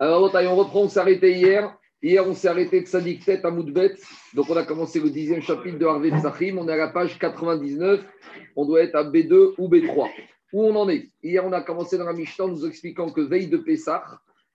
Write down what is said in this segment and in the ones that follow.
Alors, on reprend, on s'est arrêté hier. Hier, on s'est arrêté de Sadik Tête à Moudbet. Donc, on a commencé le dixième chapitre de Harvey Psachim. On est à la page 99. On doit être à B2 ou B3. Où on en est? Hier, on a commencé dans la Mishnah en nous expliquant que veille de Pessah,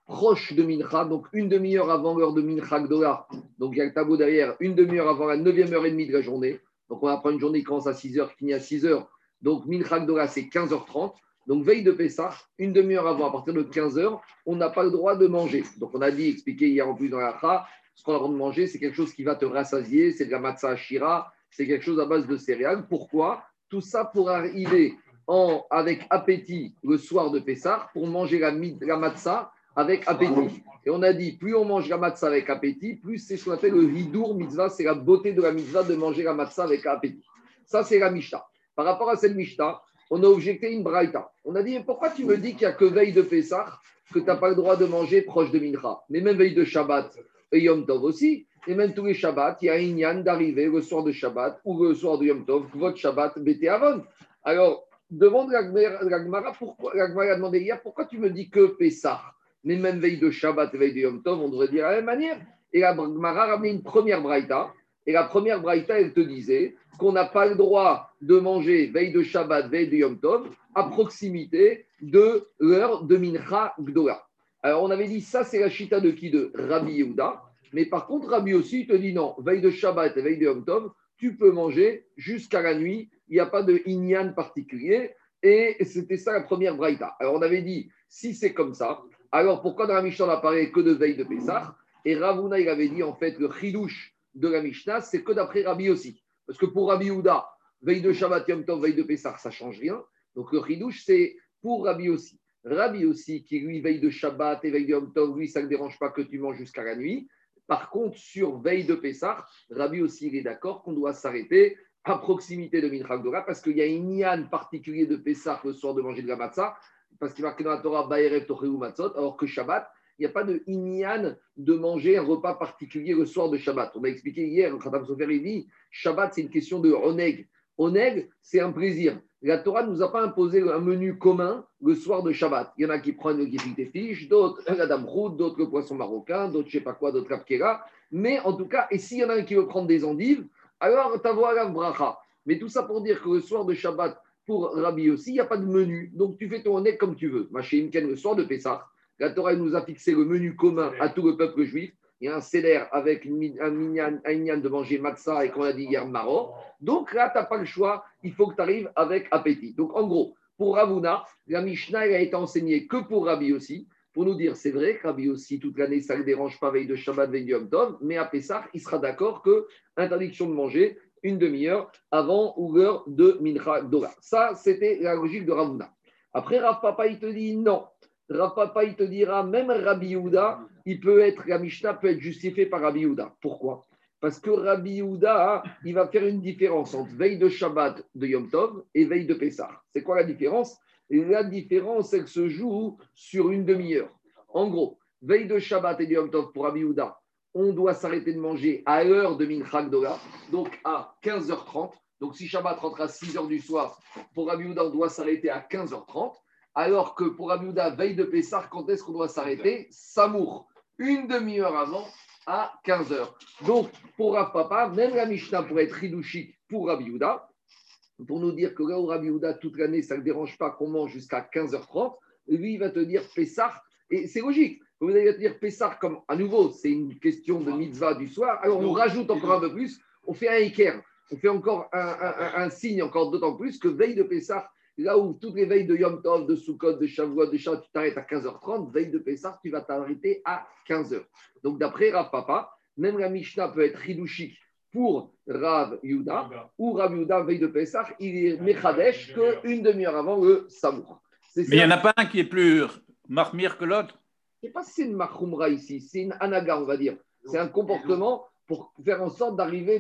proche de Mincha, donc une demi-heure avant l'heure de Mincha Gdola. Donc, il y a le tableau derrière, une demi-heure avant la neuvième heure et demie de la journée. Donc, on va prendre une journée qui commence à 6 heures, qui finit à 6 heures. Donc, Mincha Gdola, c'est 15h30. Donc, veille de Pessah, une demi-heure avant, à partir de 15h, on n'a pas le droit de manger. Donc, on a dit, expliqué hier en plus dans la Kha, ce qu'on a le droit de manger, c'est quelque chose qui va te rassasier, c'est de la matzah ashira, c'est quelque chose à base de céréales. Pourquoi? Tout ça pour arriver en, avec appétit le soir de Pessah, pour manger la, la matzah avec appétit. Et on a dit, plus on mange la matzah avec appétit, plus c'est ce qu'on appelle le hidour mitzvah, c'est la beauté de la mitzvah de manger la matzah avec appétit. Ça, c'est la Mishnah. Par rapport à cette Mishnah, on a objecté une braïta. On a dit, pourquoi tu me dis qu'il n'y a que veille de Pessah que tu n'as pas le droit de manger proche de Mincha? Mais même veille de Shabbat et Yom Tov aussi. Et même tous les Shabbats, il y a un Inyan d'arriver le soir de Shabbat ou le soir de Yom Tov, votre Shabbat, Bété Avon. Alors, demande la Gemara, pourquoi, a demandé hier, pourquoi tu me dis que Pessah? Mais même veille de Shabbat et veille de Yom Tov, on devrait dire de la même manière. Et la Gemara a ramené une première braïta et la première braïta, elle te disait qu'on n'a pas le droit de manger veille de Shabbat, veille de Yom Tov, à proximité de l'heure de Mincha Gdola. Alors, on avait dit ça, c'est la chita de qui? De Rabbi Yehuda. Mais par contre, Rabbi aussi te dit non, veille de Shabbat et veille de Yom Tov, tu peux manger jusqu'à la nuit. Il n'y a pas de inyan particulier. Et c'était ça la première braïta. Alors, on avait dit, si c'est comme ça, alors pourquoi dans la Mishnah on n'a que de veille de Pessah? Et Ravuna, il avait dit en fait le chidouche de la Mishnah, c'est que d'après Rabbi aussi. Parce que pour Rabbi Houda, veille de Shabbat Yom Tov, veille de Pessah, ça ne change rien. Donc le Ridouche, c'est pour Rabbi aussi. Rabbi aussi, qui lui veille de Shabbat et veille de Yom Tov, lui, ça ne dérange pas que tu manges jusqu'à la nuit. Par contre, sur veille de Pessah, Rabbi aussi, il est d'accord qu'on doit s'arrêter à proximité de Minchak Dora parce qu'il y a un yan particulier de Pessah le soir de manger de la matzah, parce qu'il marqué dans la Torah Baerev Matzot, alors que Shabbat, il n'y a pas de inyan de manger un repas particulier le soir de Shabbat. On a expliqué hier, dit Shabbat, c'est une question de oneg. Oneg, c'est un plaisir. La Torah ne nous a pas imposé un menu commun le soir de Shabbat. Il y en a qui prennent le guérit des fiches, d'autres la dame route, d'autres le poisson marocain, d'autres je ne sais pas quoi, d'autres la Mais en tout cas, et s'il y en a un qui veut prendre des endives, alors t'avoir la bracha. Mais tout ça pour dire que le soir de Shabbat, pour Rabbi aussi, il n'y a pas de menu. Donc tu fais ton oneg comme tu veux. Machéimken, le soir de Pessah, la Torah nous a fixé le menu commun à tout le peuple juif. Il y a un céder avec un minyan, de manger matzah et qu'on a dit hier maro. Donc là, tu n'as pas le choix. Il faut que tu arrives avec appétit. Donc en gros, pour Ravuna, la Mishnah a été enseignée que pour Rabbi aussi. Pour nous dire, c'est vrai que Rabbi aussi, toute l'année, ça ne le dérange pas, veille de Shabbat, veille de Yom Tov, mais à Pessah, il sera d'accord que interdiction de manger une demi-heure avant ou l'heure de Mincha Dora. Ça, c'était la logique de Ravuna. Après, Rav Papa, il te dit non. Papa, il te dira, même Rabbi Yehuda, il peut être, la Mishnah peut être justifiée par Rabbi Yehuda. Pourquoi? Parce que Rabbi Yehuda, il va faire une différence entre veille de Shabbat de Yom Tov et veille de Pessah. C'est quoi la différence? La différence, elle se joue sur une demi-heure. En gros, veille de Shabbat et de Yom Tov pour Rabbi Yehuda, on doit s'arrêter de manger à l'heure de Minchak Dola, donc à 15h30. Donc si Shabbat rentre à 6h du soir, pour Rabbi Yehuda, on doit s'arrêter à 15h30. Alors que pour Abiouda, veille de Pessah, quand est-ce qu'on doit s'arrêter Samour, une demi-heure avant à 15h. Donc, pour Rav Papa, même la Mishnah pourrait être ridouchique pour Abiouda, pour nous dire que là où Rabbi toute l'année, ça ne dérange pas qu'on mange jusqu'à 15h30, lui, il va te dire Pessah, et c'est logique. Vous allez te dire Pessah, comme à nouveau, c'est une question de mitzvah du soir, alors on rajoute encore un peu plus, on fait un équerre, on fait encore un, signe, encore d'autant plus que veille de Pessah, Là où toutes les veilles de Yom Tov, de Sukkot, de Shavuot, de Shabbat, tu t'arrêtes à 15h30, veille de Pessah, tu vas t'arrêter à 15h. Donc d'après Rav Papa, même la Mishnah peut être ridouchik pour Rav Yuda, ou Rav Yuda, veille de Pessah, il est Mechadesh qu'une demi-heure avant le Samour. Mais il n'y en a pas un qui est plus marmire que l'autre? Je ne sais pas si c'est une Mahumra ici, c'est une Anaga, on va dire. C'est un comportement pour faire en sorte d'arriver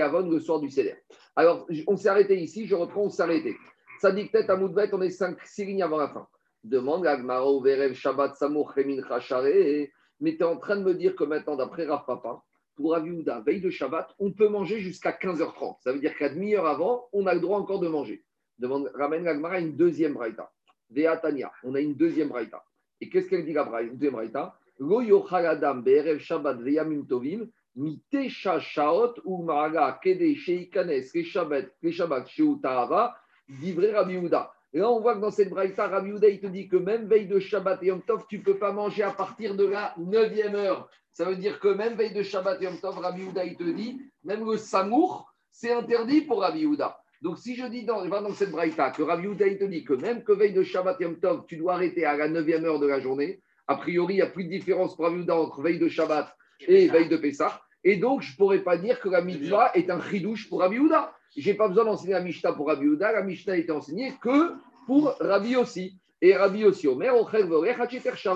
Avon le soir du CDR. Alors, on s'est arrêté ici, je reprends, on s'est arrêté. Dit peut-être à Moudvet, on est 5, 6 lignes avant la fin. Demande Agmaro, Verev, Shabbat, Samour, Chemin, Chachare. Mais tu es en train de me dire que maintenant, d'après Rav Papa, pour Aviouda, veille de Shabbat, on peut manger jusqu'à 15h30. Ça veut dire qu'à demi-heure avant, on a le droit encore de manger. Demande, ramène Agmara une deuxième braïta. Veatania, on a une deuxième braïta. Et qu'est-ce qu'elle dit la deuxième braïta? Lo yochal adam be'erev shabbat ve'yamim tovim mitesha shaot ou maraga kede sheikanes les shabbat les divrei Rabbi Yehuda. Et là, on voit que dans cette braïta, Rabbi Yehuda, il te dit que même veille de Shabbat et Yom Tov, tu ne peux pas manger à partir de la neuvième heure. Ça veut dire que même veille de Shabbat et Yom Tov, Rabbi Yehuda, il te dit, même le samour, c'est interdit pour Rabbi Yehuda. Donc, si je dis dans, dans cette braïta que Rabbi Yehuda, il te dit que même que veille de Shabbat et Yom Tov, tu dois arrêter à la neuvième heure de la journée, a priori, il n'y a plus de différence pour Rabbi Yehuda entre veille de Shabbat et veille de Pessah. Et donc, je ne pourrais pas dire que la mitzvah est un chidouche pour Rabbi Yehuda. Je n'ai pas besoin d'enseigner la Mishnah pour Rabbi Yehuda. La Mishnah été enseignée que pour Rabbi aussi. Et Rabbi aussi, Omer,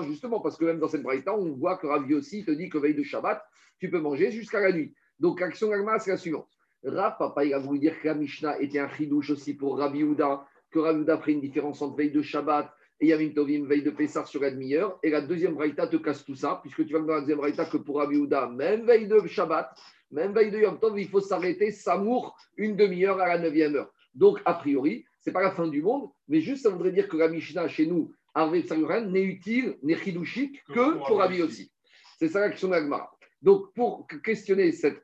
justement, parce que même dans cette braïta, on voit que Rabbi aussi te dit que veille de Shabbat, tu peux manger jusqu'à la nuit. Donc, l'action d'Agma, c'est la suivante. Rav, papa, il a voulu dire que la Mishnah était un chidouche aussi pour Rabbi Yehuda, que Rabbi Yehuda ferait une différence entre veille de Shabbat et Yamim Tovim, veille de Pessah sur la demi-heure. Et la deuxième braïta te casse tout ça, puisque tu vas dans la deuxième braïta que pour Rabbi Yehuda, même veille de Shabbat, même veille de Yom Tov, il faut s'arrêter, s'amour, une demi-heure à la neuvième heure. Donc, a priori, ce n'est pas la fin du monde, mais juste ça voudrait dire que la Mishnah chez nous, avec n'est utile, n'est chidouchique que pour Rabbi aussi. C'est ça la question d'Agmara. Donc, pour questionner cette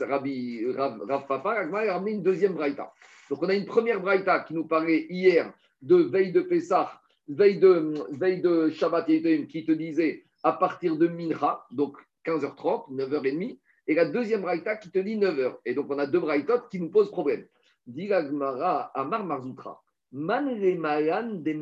Rabbi Rav, Papa, Agmara a ramené une deuxième braïta. Donc, on a une première braïta qui nous parlait hier de veille de Pessah, veille de, veille de Shabbat qui te disait à partir de Mincha, donc 15h30, 9h30, et la deuxième braïta qui te dit 9h. Et donc, on a deux braïtotes qui nous posent problème. Diragmara Amar Marzoutra. Man de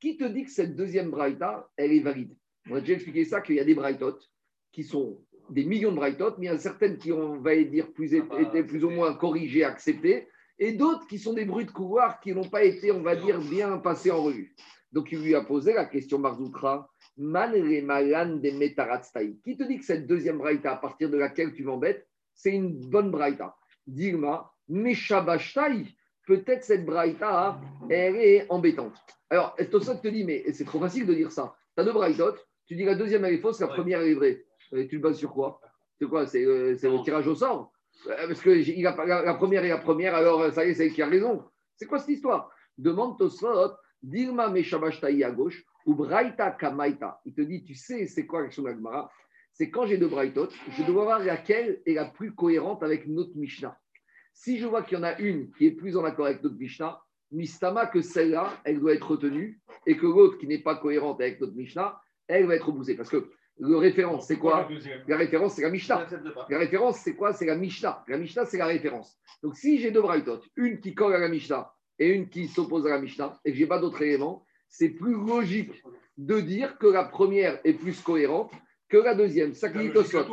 Qui te dit que cette deuxième braïta, elle est valide? On a déjà expliqué ça, qu'il y a des braïtotes qui sont des millions de braïtotes, mais il y a certaines qui ont, va dire, plus, ah bah, été plus ou moins corrigées, acceptées, et d'autres qui sont des bruits de couloir qui n'ont pas été, on va dire, bien passés en revue. Donc il lui a posé la question Marzoutra. Man de Qui te dit que cette deuxième braïta, à partir de laquelle tu m'embêtes, c'est une bonne braïta? Dilma, Meshabashtai, peut-être cette braïta, elle est embêtante. Alors, Tosot te dit, mais c'est trop facile de dire ça. Tu as deux braïtotes, tu dis la deuxième elle est fausse, la première elle est vraie. Et tu le bases sur quoi? C'est quoi? C'est euh, le tirage au sort euh, Parce que il a, la, la, première est la première, alors ça y est, c'est qui a raison. C'est quoi cette histoire? Demande Tosot, Dilma Meshabashtai à gauche, ou Braïta Kamaita. Il te dit, tu sais, c'est quoi l'action d'Agmara C'est quand j'ai deux braïtotes, je dois voir laquelle est la plus cohérente avec notre Mishnah. Si je vois qu'il y en a une qui est plus en accord avec notre Mishnah, Mistama, que celle-là, elle doit être retenue, et que l'autre qui n'est pas cohérente avec notre Mishnah, elle va être repoussée. Parce que le référence, c'est quoi? La référence, c'est la Mishnah. La référence, c'est quoi? C'est la Mishnah. La Mishnah, c'est la référence. Donc, si j'ai deux braïtotes, une qui colle à la Mishnah et une qui s'oppose à la Mishnah, et que je n'ai pas d'autres éléments, c'est plus logique de dire que la première est plus cohérente que la deuxième. Ça qui dit Tosot.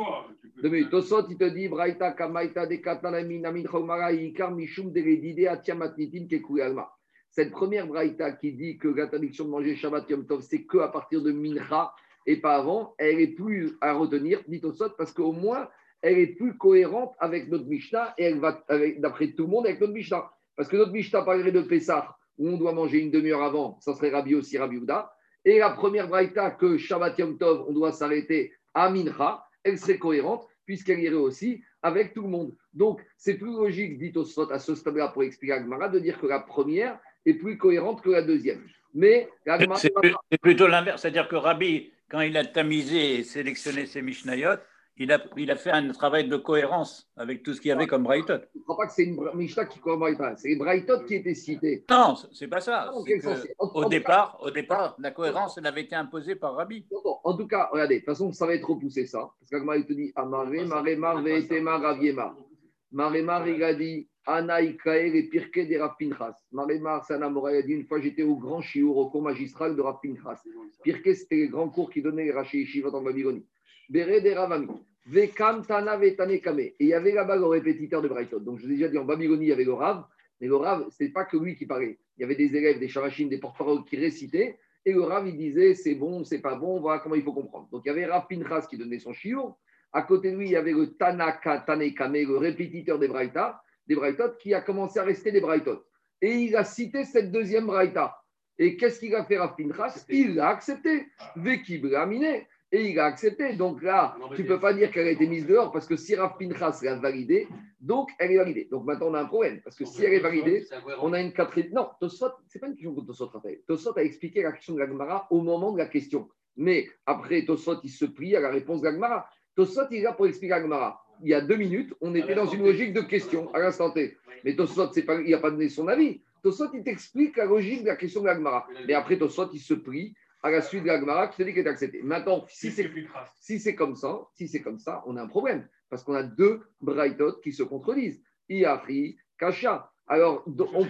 Tosot, il te dit Braïta Kamaita de Katanami Amin Ikar Mishum Deredide Atiamatnitin Kekuyalma. Cette première Braïta qui dit que l'interdiction de manger Shabbat Yom Tov, c'est que à partir de Mincha et pas avant, elle est plus à retenir, dit Tosot, parce qu'au moins, elle est plus cohérente avec notre Mishnah et elle va, d'après tout le monde, avec notre Mishnah. Parce que notre Mishnah parlerait de Pessah, où on doit manger une demi-heure avant, ça serait Rabbi aussi, Rabbi Uda. Et la première braïta que Shabbat Yom Tov, on doit s'arrêter à Mincha, elle serait cohérente puisqu'elle irait aussi avec tout le monde. Donc, c'est plus logique, dit à ce stade-là, pour expliquer à Gmara, de dire que la première est plus cohérente que la deuxième. Mais c'est plutôt l'inverse, c'est-à-dire que Rabbi, quand il a tamisé et sélectionné ses Mishnayot, il a, il a fait un travail de cohérence avec tout ce qu'il y avait comme Braithot. Je ne crois pas que c'est une Mishnah qui comme Braithot, c'est les Braithot qui étaient cités. Non, c'est pas ça. au, départ, au départ, la cohérence, elle avait été imposée par Rabbi. En tout cas, regardez, de toute façon, ça va être repoussé ça. Parce qu'Agma, il te dit Amare, Maremar, Veetema, Raviema. Maremar, il a dit Anaïkael et Pirke de Rav Pinchas. Maremar, c'est un il a dit une fois j'étais au grand chiour, au cours magistral de Rav Pinchas. Pirke, c'était le grand cours qui donnait les Raché Shiva dans Babylonie. Bere de Ravami. Vekam Tana Vetane Kame. Et il y avait là-bas le répétiteur de Brighton. Donc, je vous ai déjà dit, en Babylonie, il y avait le Rav. Mais le Rav, ce n'est pas que lui qui parlait. Il y avait des élèves, des charachines, des porte-paroles qui récitaient. Et le Rav, il disait, c'est bon, c'est pas bon, voilà comment il faut comprendre. Donc, il y avait Rav Pinchas qui donnait son chiour. À côté de lui, il y avait le Tanaka Tanekame, le répétiteur des Braïta, des Braïtot, qui a commencé à rester des Braïtot. Et il a cité cette deuxième Braïta. Et qu'est-ce qu'il a fait Rav Pinchas? Il l'a accepté. Vekib et il a accepté. Donc là, tu ne peux pas dire qu'elle a été mise dehors parce que si Rav Pinchas l'a validée, donc elle est validée. Donc maintenant, on a un problème parce que si elle est validée, on a une quatrième. Non, Tosot, ce n'est pas une question que Tosot a fait. Tosot a expliqué la question de la au moment de la question. Mais après, Tosot, il se prie à la réponse de la. Tosot, il est là pour expliquer la. Il y a deux minutes, on était dans une logique de question à l'instant T. Mais Tosot, pas, il n'a pas donné son avis. Tosot, il t'explique la logique de la question de la. Mais après, Tosot, il se prie à la suite de la Gemara qui te dit qu'elle est acceptée. Maintenant, si c'est si c'est comme ça, si c'est comme ça, on a un problème parce qu'on a deux Brightot qui se contredisent. Iafri, Kacha. Alors, on,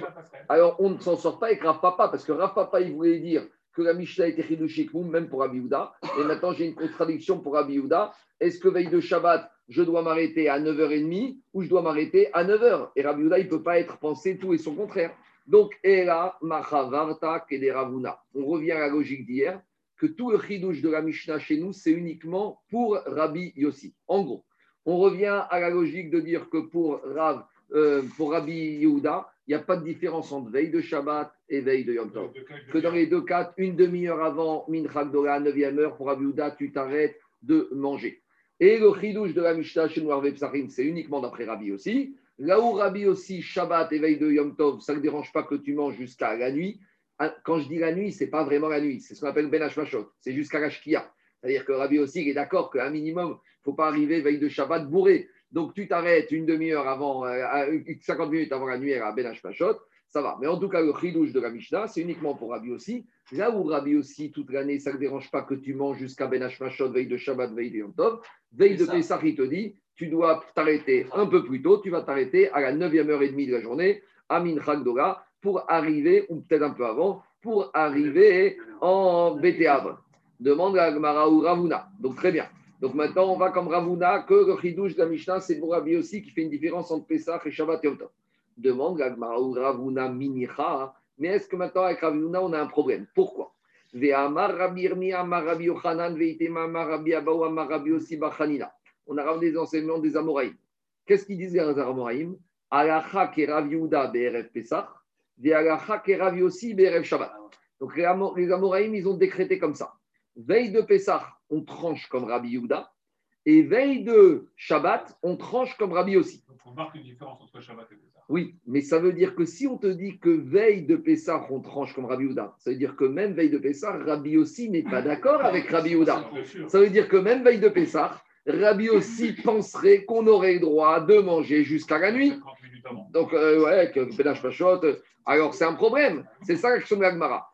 alors on ne s'en sort pas avec Rav Papa parce que Rav Papa il voulait dire que la Mishnah était Chidushik, même pour Abiouda. Et maintenant, j'ai une contradiction pour Abiouda. Est-ce que veille de Shabbat, je dois m'arrêter à 9h30 ou je dois m'arrêter à 9h Et Abiouda, il ne peut pas être pensé tout et son contraire. Donc, Ela, Machavarta, Kederavuna. On revient à la logique d'hier, que tout le chidouche de la Mishnah chez nous, c'est uniquement pour Rabbi Yossi. En gros, on revient à la logique de dire que pour, Rav, euh, pour Rabbi Yehuda, il n'y a pas de différence entre veille de Shabbat et veille de Yom Tov. Que dans les deux cas, une demi-heure avant Minchak Dora, 9e heure, pour Rabbi Yehuda, tu t'arrêtes de manger. Et le chidouche de la Mishnah chez Psarim, c'est uniquement d'après Rabbi aussi. Là où Rabbi aussi, Shabbat et veille de Yom Tov, ça ne dérange pas que tu manges jusqu'à la nuit. Ah, quand je dis la nuit, ce n'est pas vraiment la nuit, c'est ce qu'on appelle Ben Hashmashot, c'est jusqu'à la Shkia. C'est-à-dire que Rabbi aussi il est d'accord qu'un minimum, il ne faut pas arriver veille de Shabbat bourré. Donc tu t'arrêtes une demi-heure avant, 50 euh, minutes avant la nuit à Ben Hashmashot, ça va. Mais en tout cas, le chidouche de la Mishnah, c'est uniquement pour Rabbi aussi. Là où Rabbi aussi, toute l'année, ça ne dérange pas que tu manges jusqu'à Ben Hashmashot, veille de Shabbat, veille de Yom Tov. Veille de Pessah, il te dit, tu dois t'arrêter un peu plus tôt, tu vas t'arrêter à la 9e heure et demie de la journée, à Minchak pour arriver, ou peut-être un peu avant, pour arriver en Bétéav. Demande à Gmara ou Ravuna. Donc très bien. Donc maintenant, on va comme Ravuna, que le de la Mishnah, c'est pour aussi qui fait une différence entre Pesach et Shabbat et Yom Demande à Gmara ou Ravuna minicha. Mais est-ce que maintenant, avec Ravuna, on a un problème? Pourquoi? On a ramené des enseignements des Amoraïm. Qu'est-ce qu'ils disent les Amoraïm? Alacha ke Rav Yehuda BRF Pesach, et Alacha ke Rav Yossi BRF Shabbat. Donc les Amoraïm, ils ont décrété comme ça. Veille de Pesach, on tranche comme Rabbi Yehuda, et veille de Shabbat, on tranche comme Rabbi aussi. Donc on marque une différence entre Shabbat et Pesach. Oui, mais ça veut dire que si on te dit que veille de Pesach, on tranche comme Rabbi Yehuda, ça veut dire que même veille de Pesach, Rabbi aussi n'est pas d'accord avec Rabbi Yehuda. Ça veut dire que même veille de Pesach, Rabbi aussi penserait qu'on aurait le droit de manger jusqu'à la nuit. Donc, euh, ouais, que Pédage Pachot. Alors, c'est un problème. C'est ça l'action de l'Agmara.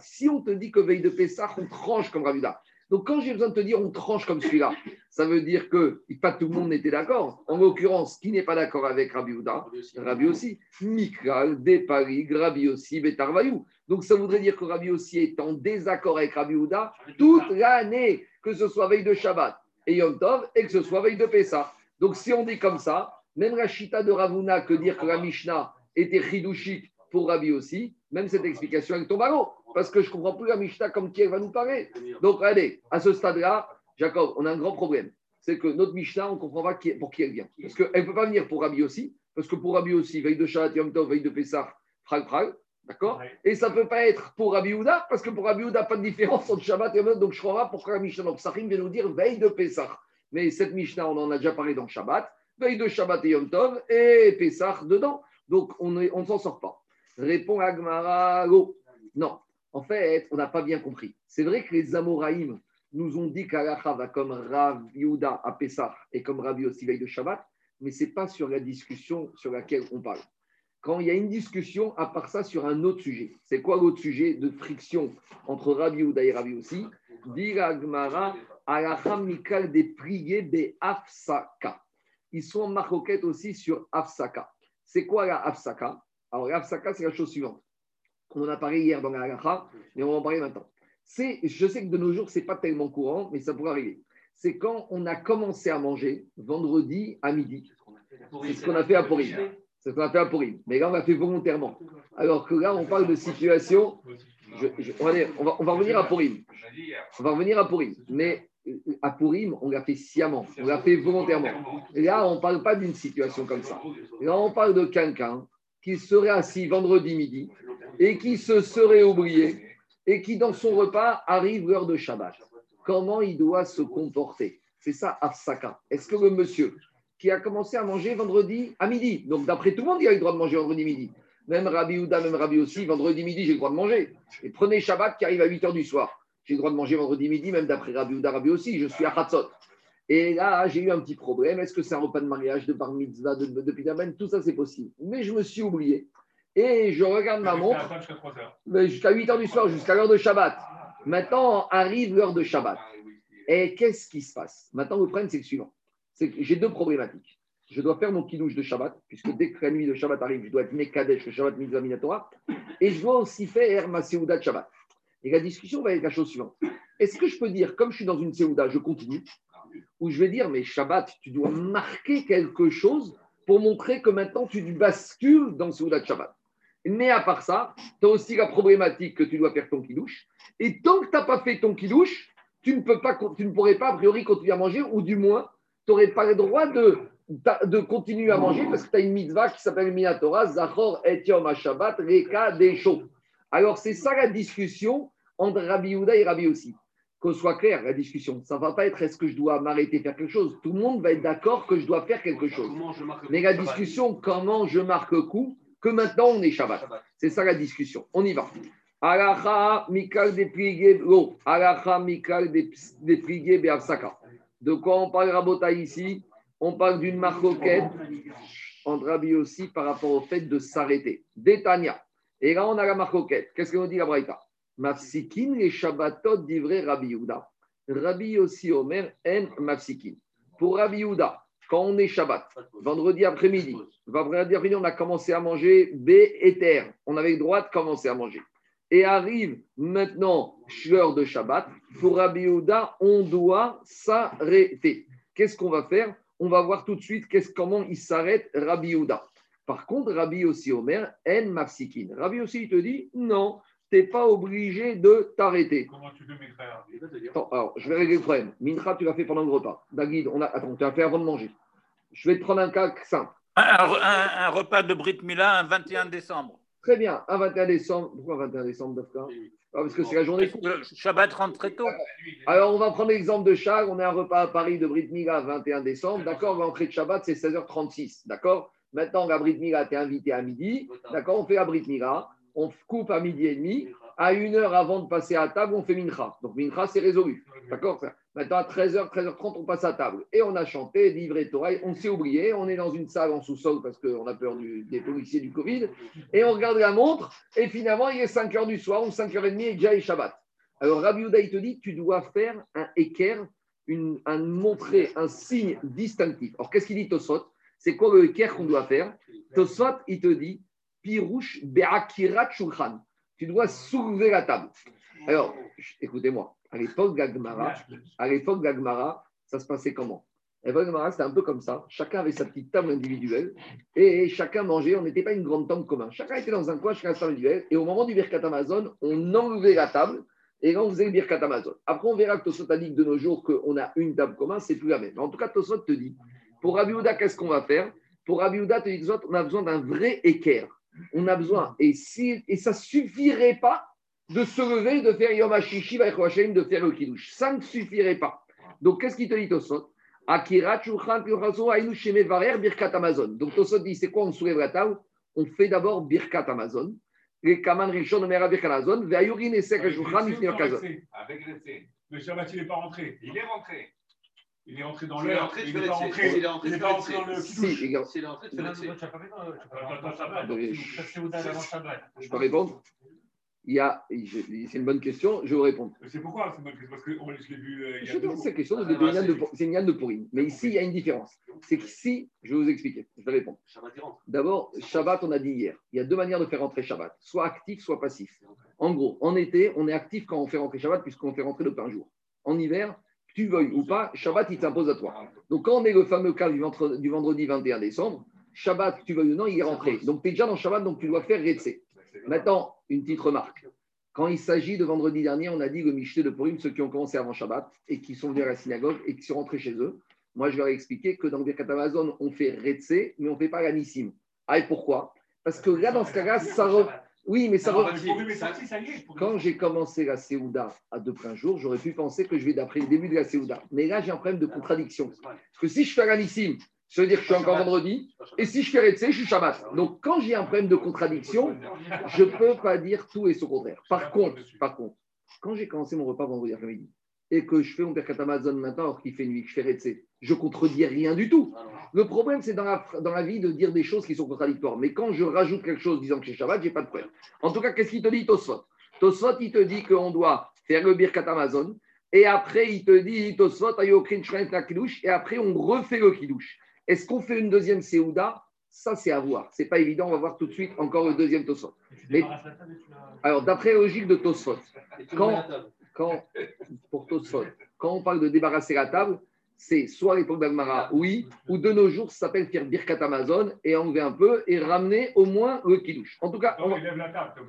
Si on te dit que veille de Pessah, on tranche comme Rabiuda. Donc, quand j'ai besoin de te dire on tranche comme celui-là, ça veut dire que pas tout le monde n'était d'accord. En l'occurrence, qui n'est pas d'accord avec Rabbi Houda Rabbi aussi. Mikral, Depari, Rabbi aussi, Betarvayou. Donc, ça voudrait dire que Rabbi aussi est en désaccord avec Rabbi Houda toute l'année, que ce soit veille de Shabbat et Yom Tov, et que ce soit veille de Pessah. Donc, si on dit comme ça, même la chita de Ravuna, que dire que la Mishnah était chidushik pour Rabbi aussi, même cette explication avec tombe à Parce que je ne comprends plus la Mishnah comme qui elle va nous parler. Donc, allez, à ce stade-là, Jacob, on a un grand problème. C'est que notre Mishnah, on ne comprend pas pour qui elle vient. Parce qu'elle ne peut pas venir pour Rabbi aussi. Parce que pour Rabbi aussi, veille de Shabbat, Yom Tov, veille de Pessah, Frag Frag. D'accord Et ça ne peut pas être pour Rabbi Houda, parce que pour Rabbi Houda, pas de différence entre Shabbat et Yom Tov. Donc, je crois pas pourquoi la Mishnah donc Sahim vient nous dire veille de Pessah. Mais cette Mishnah, on en a déjà parlé dans Shabbat. Veille de Shabbat et Yom Tov et Pessah dedans. Donc, on ne s'en sort pas. Répond Agmara, non. En fait, on n'a pas bien compris. C'est vrai que les Amoraïm nous ont dit qu'Alacha va comme Rav Yehuda à Pessah et comme Rabbi aussi veille de Shabbat, mais ce n'est pas sur la discussion sur laquelle on parle. Quand il y a une discussion, à part ça, sur un autre sujet. C'est quoi l'autre sujet de friction entre Rabbi Yehuda et Rabbi aussi Dit Agmara, Alacha Mikal des priés des Afsaka. Ils sont en marcoquette aussi sur Afsaka. C'est quoi la Afsaka? Alors, l'afsaka, c'est la chose suivante. On en a parlé hier dans la mais on va en parler maintenant. C'est, je sais que de nos jours, ce n'est pas tellement courant, mais ça pourrait arriver. C'est quand on a commencé à manger vendredi à midi. C'est ce qu'on a fait à Purim. C'est ce qu'on a fait à Purim. Mais là, on l'a fait volontairement. Alors que là, on parle de situation. on, va, revenir à Purim. On va revenir à Purim. Mais euh, à Purim, on l'a fait sciemment. On l'a fait volontairement. Et là, on ne parle pas d'une situation comme ça. Là, on parle de quelqu'un qu'il serait assis vendredi midi et qui se serait oublié et qui, dans son repas, arrive l'heure de Shabbat. Comment il doit se comporter? C'est ça, Afsaka. Est-ce que le monsieur qui a commencé à manger vendredi à midi, donc d'après tout le monde, il a le droit de manger vendredi midi. Même Rabbi Houda, même Rabbi aussi, vendredi midi, j'ai le droit de manger. Et prenez Shabbat qui arrive à 8 h du soir. J'ai le droit de manger vendredi midi, même d'après Rabbi Houda, Rabbi aussi, je suis à Hatzot. Et là, j'ai eu un petit problème. Est-ce que c'est un repas de mariage, de bar mitzvah, de, de, de Tout ça, c'est possible. Mais je me suis oublié. Et je regarde ma montre. Jusqu'à 8 h du soir, jusqu'à l'heure de Shabbat. Maintenant arrive l'heure de Shabbat. Et qu'est-ce qui se passe? Maintenant, le problème, c'est le suivant. C'est que j'ai deux problématiques. Je dois faire mon kidouche de Shabbat, puisque dès que la nuit de Shabbat arrive, je dois être Mekadesh, le Shabbat Mitzvah Minatora. Et je dois aussi faire ma Seouda de Shabbat. Et la discussion va être la chose suivante. Est-ce que je peux dire, comme je suis dans une Seouda, je continue Ou je vais dire, mais Shabbat, tu dois marquer quelque chose pour montrer que maintenant tu bascules dans Seouda de Shabbat. Mais à part ça, tu as aussi la problématique que tu dois faire ton kidouche. Et tant que tu n'as pas fait ton kidouche, tu ne, tu ne pourrais pas, a priori, continuer à manger, ou du moins, tu n'aurais pas le droit de, de continuer à manger parce que tu as une mitzvah qui s'appelle Minatora, Zachor et Yom Shabbat, Reka Desho. Alors, c'est ça la discussion entre Rabbi Yehuda et Rabbi aussi. Qu'on soit clair, la discussion. Ça ne va pas être est-ce que je dois m'arrêter faire quelque chose? Tout le monde va être d'accord que je dois faire quelque chose. Mais la discussion, comment je marque le coup, que maintenant on est Shabbat. C'est ça la discussion. On y va. Alacha mikal déplié l'eau. Alacha mikal be'avsaka. De quoi on parle Rabota ici On parle d'une marcoquette entre Rabbi aussi par rapport au fait de s'arrêter. Détania. Et là, on a la marcoquette. Qu'est-ce que nous dit la Braïta? Mafsikin les Shabbatot d'ivrer Rabbi Yehuda. Rabbi aussi Omer en Mafsikin. Pour Rabbi Yehuda, quand on est Shabbat, vendredi après-midi, vendredi après-midi, on a commencé à manger B et terre. On avait le droit de commencer à manger. Et arrive maintenant l'heure de Shabbat. Pour Rabbi Yehuda, on doit s'arrêter. Qu'est-ce qu'on va faire? On va voir tout de suite comment il s'arrête Rabbi Yehuda. Par contre, Rabbi aussi Omer, en mafsikin. Rabbi aussi, il te dit non, tu n'es pas obligé de t'arrêter. Comment tu fais Mincha Attends, alors, je vais régler le problème. Mincha, tu l'as fait pendant le repas. David, on a... attends, tu as fait avant de manger. Je vais te prendre un cas simple. Un, un, un repas de Brit Mila un 21 décembre. Très bien, un 21 décembre. Pourquoi 21 décembre, Dafka ah, Parce que c'est la journée. Le Shabbat rentre très tôt. Alors, on va prendre l'exemple de Chag. On a un repas à Paris de Brit Mila 21 décembre. D'accord, l'entrée de Shabbat, c'est 16h36. D'accord Maintenant, la Brit Mila, tu es invité à midi. D'accord On fait la Brit Mila on coupe à midi et demi. À une heure avant de passer à table, on fait mincha. Donc mincha, c'est résolu. D'accord Maintenant, à 13h, 13h30, on passe à table. Et on a chanté, livré Torah. On s'est oublié. On est dans une salle en sous-sol parce qu'on a peur des policiers du Covid. Et on regarde la montre. Et finalement, il est 5h du soir ou 5h30 et déjà est Shabbat. Alors, Rabbi Uda, il te dit tu dois faire un équerre, une, un montrer un signe distinctif. Alors, qu'est-ce qu'il dit Tosot C'est quoi le équerre qu'on doit faire? Tosot, il te dit Pirouche Be'akirat Shulchan. Tu dois soulever la table. Alors, écoutez-moi, à l'époque d'Agmara, à l'époque d'Agmara, ça se passait comment? À l'époque d'Agmara, c'était un peu comme ça. Chacun avait sa petite table individuelle et chacun mangeait. On n'était pas une grande table commune. Chacun était dans un coin, chacun sa table individuelle. Et au moment du Birkat Amazon, on enlevait la table et là, on faisait le Birkat Amazon. Après, on verra que Tosot a dit que de nos jours qu'on a une table commune, c'est plus la même. En tout cas, Tosot te dit, pour Rabbi qu'est-ce qu'on va faire? Pour Rabbi dit, on a besoin d'un vrai équerre on a besoin. Et, si, et ça ne suffirait pas de se lever, de faire Yom HaShishi, de faire le Kiddush. Ça ne suffirait pas. Donc, qu'est-ce qu'il te dit, Tosot Akira Birkat Amazon. Donc, Tosot dit c'est quoi On soulève la table? On fait d'abord Birkat Amazon. Les Kaman Rishon, Mera Birkat Amazon. Ve'ayurin et Sek Shulchan, Ifnir Kazon. Avec Le Shabbat, il n'est pas rentré. Il est rentré. Il est entré dans l'heure. Il n'est pas rentré. Il est rentré dans le Si, il est rentré, tu fais Je peux répondre? Il y a, c'est une bonne question, je vais vous répondre. C'est pourquoi c'est une bonne question? Parce que je l'ai vu. Euh, il y a je cette question, c'est une de pourri. Mais ici, il y a une différence. C'est que si, je vais vous expliquer, je vais répondre. D'abord, Shabbat, on a dit hier, il y a deux manières de faire rentrer Shabbat, soit actif, soit passif. En gros, en été, on est actif quand on fait rentrer Shabbat, puisqu'on fait rentrer de plein jour. En hiver, tu veuilles ou pas, Shabbat, il t'impose à toi. Donc, quand on est le fameux cas du, vendredi 21 décembre, Shabbat, tu veuilles ou non, il est rentré. Donc, tu es déjà dans Shabbat, donc tu dois faire Retsé. Maintenant, une petite remarque. Quand il s'agit de vendredi dernier, on a dit le Michté de Purim, ceux qui ont commencé avant Shabbat et qui sont venus à la synagogue et qui sont rentrés chez eux. Moi, je leur ai expliqué que dans le Birkat Amazon, on fait Retsé, mais on ne fait pas la Nissim. Ah, et pourquoi? Parce que là, dans ce cas-là, ça, Oui, mais ça Quand j'ai commencé la Séouda à deux plein jour, j'aurais pu penser que je vais d'après le début de la Séouda. Mais là, j'ai un problème de contradiction. Parce que si je fais Anissim, ça veut dire que je suis encore vendredi. Et si je fais Retse, je suis Shabbat. Donc, quand j'ai un problème de contradiction, je ne peux pas dire tout et son contraire. Par contre, par contre, quand j'ai commencé mon repas vendredi après-midi et que je fais mon Birkat Amazon maintenant alors qu'il fait nuit, que je fais Retse, je contredis rien du tout. Le problème, c'est dans la, dans la vie de dire des choses qui sont contradictoires. Mais quand je rajoute quelque chose disant que c'est Shabbat, j'ai pas de problème. En tout cas, qu'est-ce qu'il te dit, Tosfot? Tosfot, il te dit qu'on doit faire le Birkat Amazon. Et après, il te dit, Tosfot, Ayokrin Shrein la Kiddush. Et après, on refait le Kiddush. Est-ce qu'on fait une deuxième Séouda? Ça, c'est à voir. C'est pas évident. On va voir tout de suite encore le deuxième Tosfot. Mais- Alors, d'après la logique de Tosfot, quand, quand, pour Tosfot, quand on parle de débarrasser la table, c'est soit à l'époque d'Agmara, oui, ou de nos jours, ça s'appelle faire Birkat Amazon et enlever un peu et ramener au moins le Kiddush. En tout cas, on va- table,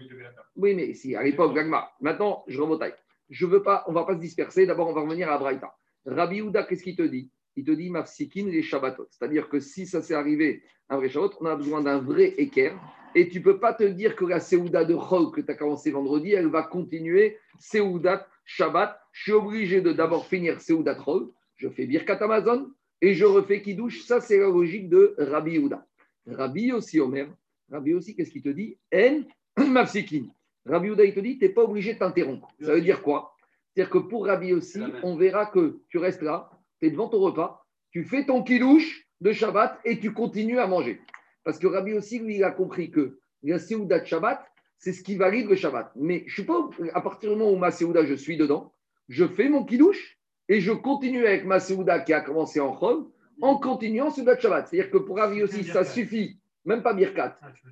de la table. oui, mais si, à l'époque d'Agmara. Maintenant, je remonte. Je veux pas, on va pas se disperser. D'abord, on va revenir à Braïta. Rabbi Houda, qu'est-ce qu'il te dit? Il te dit Mafsikin les Shabbatot. C'est-à-dire que si ça s'est arrivé un vrai Shabbat, on a besoin d'un vrai équerre. Et tu peux pas te dire que la Séouda de Chol que tu as commencé vendredi, elle va continuer Séouda Shabbat. Je suis obligé de d'abord finir Séouda Chol. Je fais Birkat Amazon et je refais Kiddush. Ça, c'est la logique de Rabbi Houda. Rabbi aussi, Omer. Rabbi aussi, qu'est-ce qu'il te dit? En Mafsikin. Rabbi Houda, il te dit, tu n'es pas obligé de t'interrompre. Ça veut dire quoi? C'est-à-dire que pour Rabbi aussi, on verra que tu restes là, tu es devant ton repas, tu fais ton kilouche de Shabbat et tu continues à manger. Parce que Rabbi aussi, lui, il a compris que la Séouda de Shabbat, c'est ce qui valide le Shabbat. Mais je suis pas, à partir du moment où ma Séouda, je suis dedans, je fais mon kilouche et je continue avec ma Séouda qui a commencé en Chol en continuant Séouda de Shabbat. C'est-à-dire que pour Rabbi aussi, ça suffit, même pas Birkat. Ah, tu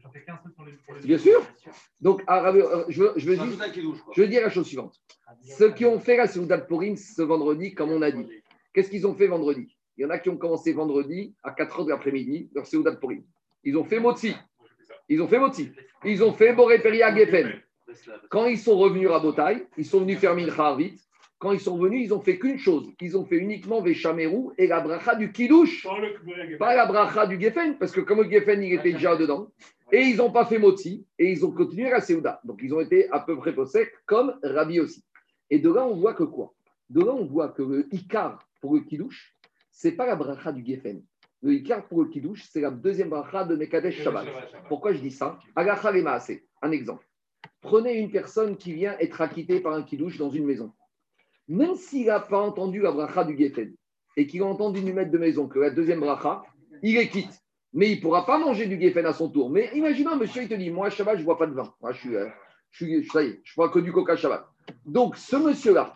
pour les- pour les- Bien sûr. Donc, à Rabbi- euh, je, veux- je veux juste je veux dire la chose suivante. Ceux qui ont fait la Séouda de Purim ce vendredi, comme on a dit, qu'est-ce qu'ils ont fait vendredi? Il y en a qui ont commencé vendredi à 4 h de l'après-midi, leur Séouda de Purim. Ils ont fait Motsi. Ils ont fait Motsi. Ils ont fait Boré Peria Geffen. Quand ils sont revenus à Botaï, ils sont venus faire Mincha vite. Quand ils sont venus, ils ont fait qu'une chose. Ils ont fait uniquement Veshameru et la bracha du le- Pas la bracha du Geffen, parce que comme le Geffen, il était déjà dedans. Et ils n'ont pas fait Motsi, et ils ont continué la Séouda. Donc ils ont été à peu près possèques, comme Rabbi aussi. Et de là, on voit que quoi? De là, on voit que le Icar pour le Kiddush, c'est pas la bracha du Geffen. Le Icar pour le Kiddush, c'est la deuxième bracha de Mekadesh Shabbat. Pourquoi je dis ça? Un exemple. Prenez une personne qui vient être acquittée par un Kiddush dans une maison. Même s'il n'a pas entendu la bracha du Geffen et qu'il a entendu du maître de maison que la deuxième bracha, il est quitte. Mais il ne pourra pas manger du Geffen à son tour. Mais imaginons, monsieur, il te dit Moi, Shabbat, je ne bois pas de vin. Moi, je suis. euh, je suis ça y est, je bois que du coca Shabbat. Donc, ce monsieur-là,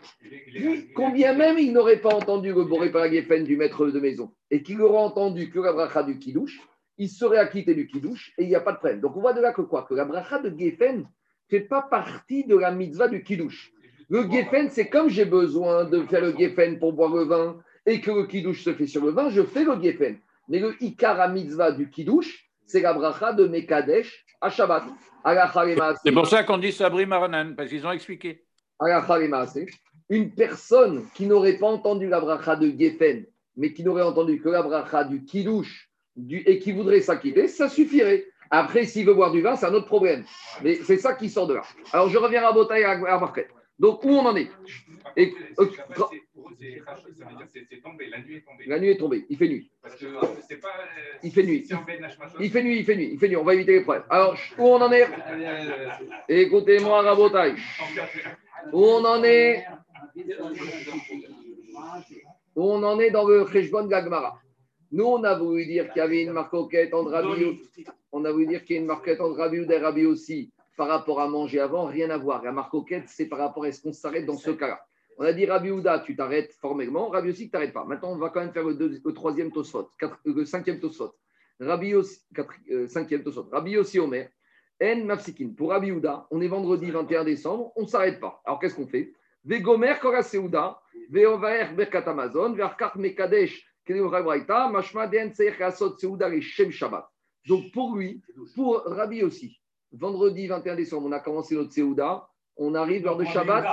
combien même il n'aurait pas entendu le Boré par la Geffen du maître de maison et qu'il aurait entendu que la bracha du Kiddush, il serait acquitté du Kiddush et il n'y a pas de problème. Donc, on voit de là que quoi? Que la bracha de Geffen ne fait pas partie de la mitzvah du Kiddush. Le Geffen, c'est comme j'ai besoin de faire le Geffen pour boire le vin et que le Kiddush se fait sur le vin, je fais le Geffen. Mais le Ikara mitzvah du Kiddush, c'est la bracha de Mekadesh à Shabbat. C'est pour ça qu'on dit Sabri Maranan, parce qu'ils ont expliqué. Une personne qui n'aurait pas entendu la bracha de Geffen, mais qui n'aurait entendu que la bracha du Kiddush du, et qui voudrait s'acquitter, ça suffirait. Après, s'il veut boire du vin, c'est un autre problème. Mais c'est ça qui sort de là. Alors, je reviens à Botaï et à à Marquette. Donc, où on en est? Et- la nuit est tombée. Il fait nuit. Pas. euh, Il fait nuit. Il fait nuit, il fait nuit, il fait nuit. On va éviter les problèmes. Alors, où on en est? Écoutez-moi, Rabotaï. Où on en est Où on en est dans le Cheshbon Gagmara Nous, on a voulu dire qu'il y avait une marcoquette entre Rabbi On a voulu dire qu'il y a une marquette Houda et Rabbi aussi par rapport à manger avant, rien à voir. La marcoquette, c'est par rapport à est-ce qu'on s'arrête dans ce cas-là. On a dit Rabbi Houda, tu t'arrêtes formellement. Rabbi aussi, tu t'arrêtes pas. Maintenant, on va quand même faire le, deux- le troisième Tosfot, le cinquième Tosfot. Rabbi aussi, quatre- euh, cinquième Tosfot. Rabbi aussi, Omer. En Mafsikin. Pour Rabbi Houda, on est vendredi 21 décembre, on ne s'arrête pas. Alors, qu'est-ce qu'on fait? Vegomer Kora Seuda, Veovaer Berkat Amazon, Verkar Mekadesh, Kedeorai Braïta, Mashma Den Seir Kasot Seuda les Shem Shabbat. Donc, pour lui, pour Rabbi aussi, vendredi 21 décembre, on a commencé notre Seuda, on arrive lors de Shabbat.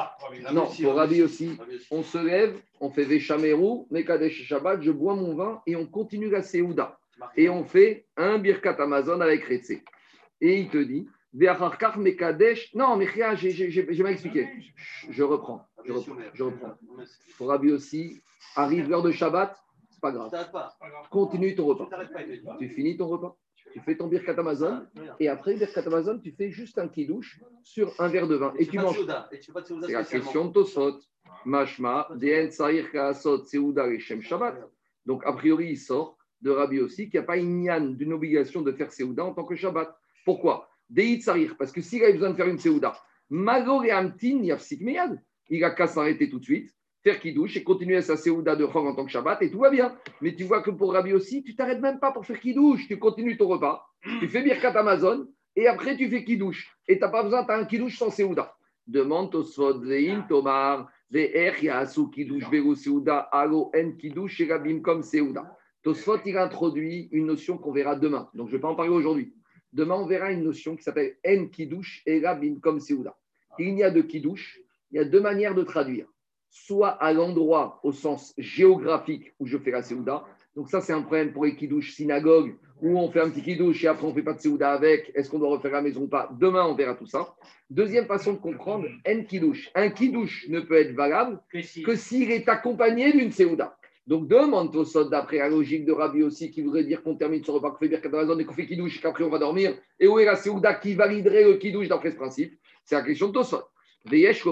Non, pour Rabbi aussi, on se lève, on fait Veshameru, Mekadesh Shabbat, je bois mon vin et on continue la Seuda. Et on fait un Birkat Amazon avec Retse. Et il te dit. Non, mais j'ai mal expliqué. Je reprends. Je reprends. Je reprends. Pour Rabbi aussi, arrive l'heure de Shabbat, c'est pas grave. Continue ton repas. Tu finis ton repas. Tu fais ton birkat Amazon et après birkat Amazon, tu fais juste un kidouche sur un verre de vin et tu manges. C'est la question de Tosot. Mashma, Kaasot, Seuda Shem Shabbat. Donc, a priori, il sort de Rabbi aussi qu'il n'y a pas une d'une obligation de faire Seuda en tant que Shabbat. Pourquoi? Parce que s'il a besoin de faire une Seuda, Mago et Amtin, il a qu'à s'arrêter tout de suite faire kidouche et continuer sa séouda de Chor en tant que Shabbat et tout va bien. Mais tu vois que pour Rabbi aussi, tu t'arrêtes même pas pour faire kidouche, tu continues ton repas, tu fais Birkat Amazon et après tu fais kidouche. Et tu n'as pas besoin, tu as un kidouche sans séouda. Demande Tosfot, Vein, Tomar, Ve'er, Yasu, Kidouche, Veru, Séouda, Alo, En, Kidouche, et Rabim, comme Séouda. Tosfot, il introduit une notion qu'on verra demain. Donc je ne vais pas en parler aujourd'hui. Demain, on verra une notion qui s'appelle En, Kidouche, et Rabim, comme Séouda. Il n'y a de Kidouche, il y a deux manières de traduire soit à l'endroit au sens géographique où je fais la Séouda. Donc ça, c'est un problème pour les kidouches synagogues, où on fait un petit kidouche et après on ne fait pas de Séouda avec. Est-ce qu'on doit refaire la maison ou pas? Demain, on verra tout ça. Deuxième façon de comprendre, un kidouche. Un kidouche ne peut être valable que s'il est accompagné d'une Séouda. Donc demande au d'après la logique de Rabbi aussi, qui voudrait dire qu'on termine ce repas qu'on fait Birkat et qu'on fait kidouche et qu'après on va dormir. Et où est la Séouda qui validerait le kidouche d'après ce principe? C'est la question de Tosot. Veyesh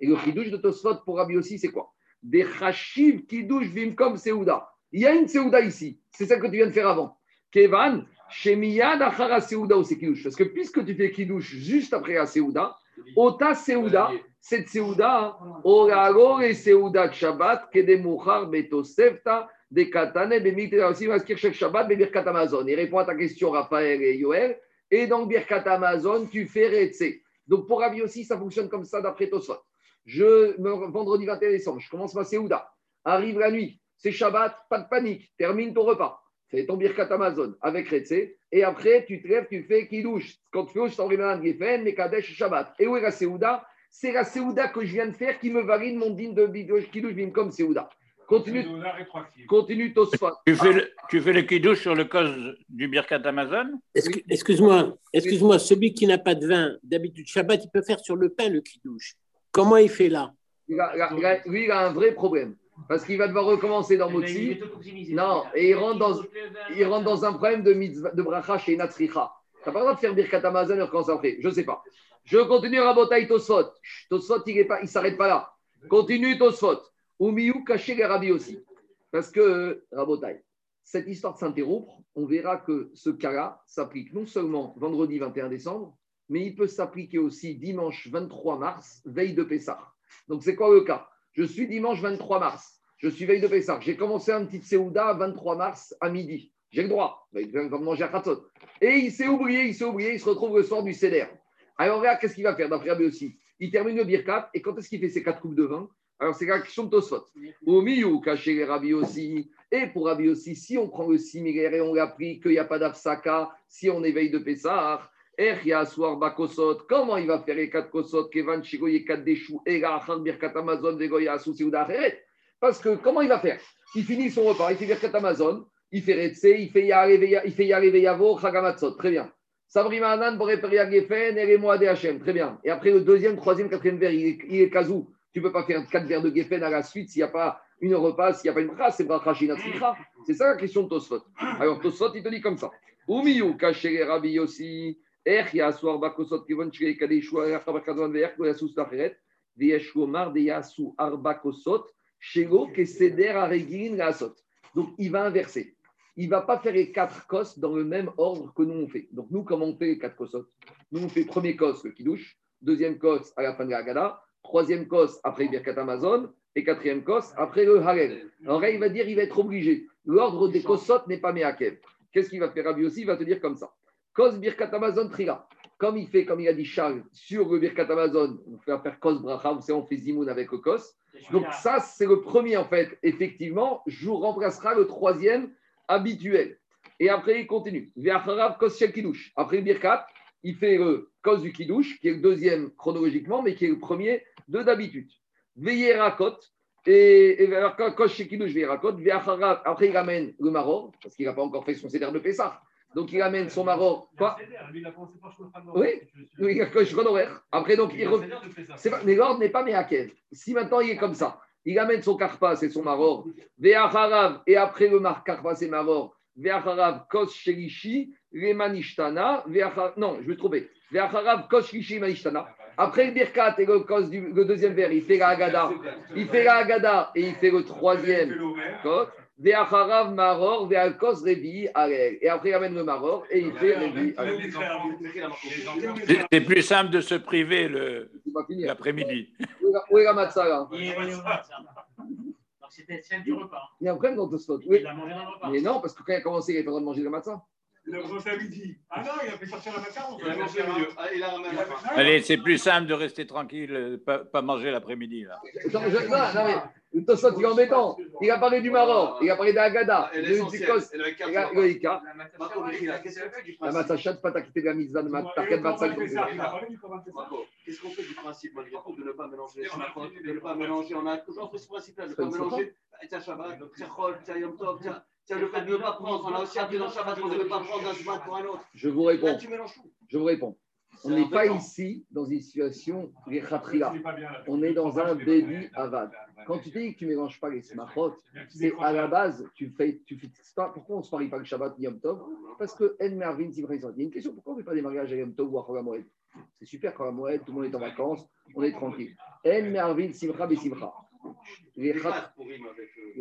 Et le kidouche de Tosfot pour Rabbi aussi, c'est quoi? Des chashiv kidouche comme Seouda. Il y a une Seouda ici. C'est celle que tu viens de faire avant. Kevan, Shemiyad achara Seouda ou kidouche? Parce que puisque tu fais kidouche juste après la Seouda, Ota Seouda, cette Seouda, Orago et Seouda Shabbat, Kedemuchar Betosefta, de Katane, Bemite aussi, Maskir Shek Shabbat, Birkat Amazon. Il répond à ta question, Raphaël et Yoel. Et donc, Birkat Amazon, tu fais Retse. Donc pour Rabbi aussi, ça fonctionne comme ça d'après Tosfot. Je, vendredi 21 décembre, je commence ma Séouda. Arrive la nuit, c'est Shabbat, pas de panique, termine ton repas. Fais ton birkat Amazon avec Retse. Et après, tu te lèves, tu fais Kidouche. Quand tu fais je t'envoie Geffen, Mekadesh, Shabbat. Et où est la Séouda? C'est la Séouda que je viens de faire qui me valide mon din de Kidouche comme Séouda. Continue, continue Tosfot. Tu fais, le, tu fais le kidouche sur le cause du Birkat Amazon? Excuse-moi, excuse-moi, celui qui n'a pas de vin, d'habitude Shabbat, il peut faire sur le pain le kidouche. Comment il fait là? Il a, Lui, il a un vrai problème. Parce qu'il va devoir recommencer dans Motsi. Non, et il rentre dans, il rentre dans un problème de, de bracha chez Natsricha. Tu n'as pas le droit de faire Birkat Amazon et recommencer après. Je ne sais pas. Je continue Rabotai Tosfot. Tosfot, il ne s'arrête pas là. Continue Tosfot. Ou miou caché les rabis aussi. Parce que, Rabotai, cette histoire s'interrompre, on verra que ce cas-là s'applique non seulement vendredi 21 décembre, mais il peut s'appliquer aussi dimanche 23 mars, veille de Pessah. Donc, c'est quoi le cas? Je suis dimanche 23 mars, je suis veille de Pessah. J'ai commencé un petit Séouda 23 mars à midi. J'ai le droit, il va manger à Khatzot. Et il s'est oublié, il s'est oublié, il se retrouve le soir du Seder. Alors, regarde, qu'est-ce qu'il va faire d'après Rabbi aussi Il termine le Birkat, et quand est-ce qu'il fait ses quatre coupes de vin? Alors, c'est la question de Tosfot. Au milieu, caché les Rabbi aussi. Et pour Rabbi aussi, si on prend le similaire et on l'a pris qu'il n'y a pas d'Afsaka, si on éveille de Pessah, comment il va faire les quatre Kosot, Kevan Chigoye, quatre Déchou, Ega, Birkat Amazon, Vegoya, Sousiouda, Parce que comment il va faire? Il finit son repas, il fait Birkat Amazon, il fait Retse, il fait Yareve, il fait Yareve Yavo, Chagamatzot, très bien. Sabrima Anan, Boreperia Gefen, Eremo DHM, très bien. Et après le deuxième, troisième, quatrième verre, il est, il est Kazou. Tu ne peux pas faire quatre verres de Geffen à la suite s'il n'y a pas une repas, s'il n'y a pas une brasse, c'est bracha C'est ça la question de Tosfot. Alors Tosfot, il te dit comme ça. Umiyu kaché Rabbi aussi. Donc il va inverser. Il ne va pas faire les quatre kos dans le même ordre que nous on fait. Donc nous, comment on fait les quatre kosot? Nous, on fait premier kos, le kidouche, deuxième kos à la fin de la gada, troisième cos après Birkat Amazon et quatrième cos après le Harel. Alors là, il va dire il va être obligé. L'ordre des kosot n'est pas Meakev. Qu'est-ce qu'il va faire? Rabbi aussi Il va te dire comme ça. Kos Birkat Amazon Trila. Comme il fait, comme il a dit Charles, sur le Birkat Amazon, on fait faire Kos Bracha, vous savez, on fait Zimoun avec le Kos. Donc ça, c'est le premier en fait. Effectivement, je remplacera le troisième habituel. Et après, il continue. Kos Après le Birkat, il fait le Kos du qui est le deuxième chronologiquement, mais qui est le premier de d'habitude. Veillez rakot, et, quand, vais rakot, après il ramène le maror, parce qu'il n'a pas encore fait son céder de Pessah. Donc il amène son maror. Quoi Oui, oui, il a horaire. Après, donc il. Re... Mais l'ordre n'est pas Mehakev. Si maintenant il est comme ça, il amène son karpas et son maror, Ve'acharav, et après le mar karpas et maror, Ve'acharav kos shelishi, lemanishtana, non, je vais trouver. Ve'acharav kos shelishi, manishtana. Après le birkat et le du le deuxième verre, il fait la agada. Il fait la agada et il fait le troisième kos. Ve'acharav maror, ve'alkos revi arel. Et après, il amène le maror et il fait revi C'est plus simple de se priver l'après-midi. Où est la matzah là C'était celle du repas. Il y a un problème dans. Oui. Mais non, parce que quand il a commencé, il n'avait pas le droit de manger le matzah. Il a mangé à midi. Ah non, il a fait sortir la macaroni. Il a mangé mieux. Ah, il a ramené Allez, c'est plus simple de rester tranquille, pas, pas manger l'après-midi. là. Le Tosot, il est embêtant. Il a parlé du Maroc, il a parlé d'Agada, de Zikos, le Ika. La Matsachat, pas t'acquitter de la mise de Tarket Matsal. Qu'est-ce qu'on fait du principe, malgré tout, de ne pas mélanger De ne pas mélanger. On a toujours fait ce principe-là, de ne pas mélanger. Tiens, Shabbat, tiens, Chol, tiens, Yom Tov, tiens. Tiens, le fait de ne pas prendre, on a aussi appris dans Shabbat qu'on ne devait pas prendre un Shabbat pour un autre. Je vous réponds. Je vous réponds. On n'est pas ici dans une situation. On est dans un Bédi Avad. Quand tu dis que tu ne mélanges pas les smachot, c'est à la base, tu fais, tu fais pas. Pourquoi on ne se marie pas le Shabbat ni Yom Tov? Parce que En Mervin, Il y a une question pourquoi on ne fait pas des mariages à Yom Tov ou à Chol Moed C'est super quand Moed, tout le monde est en vacances, on est tranquille. En Mervin, Simcha, Besimcha. Les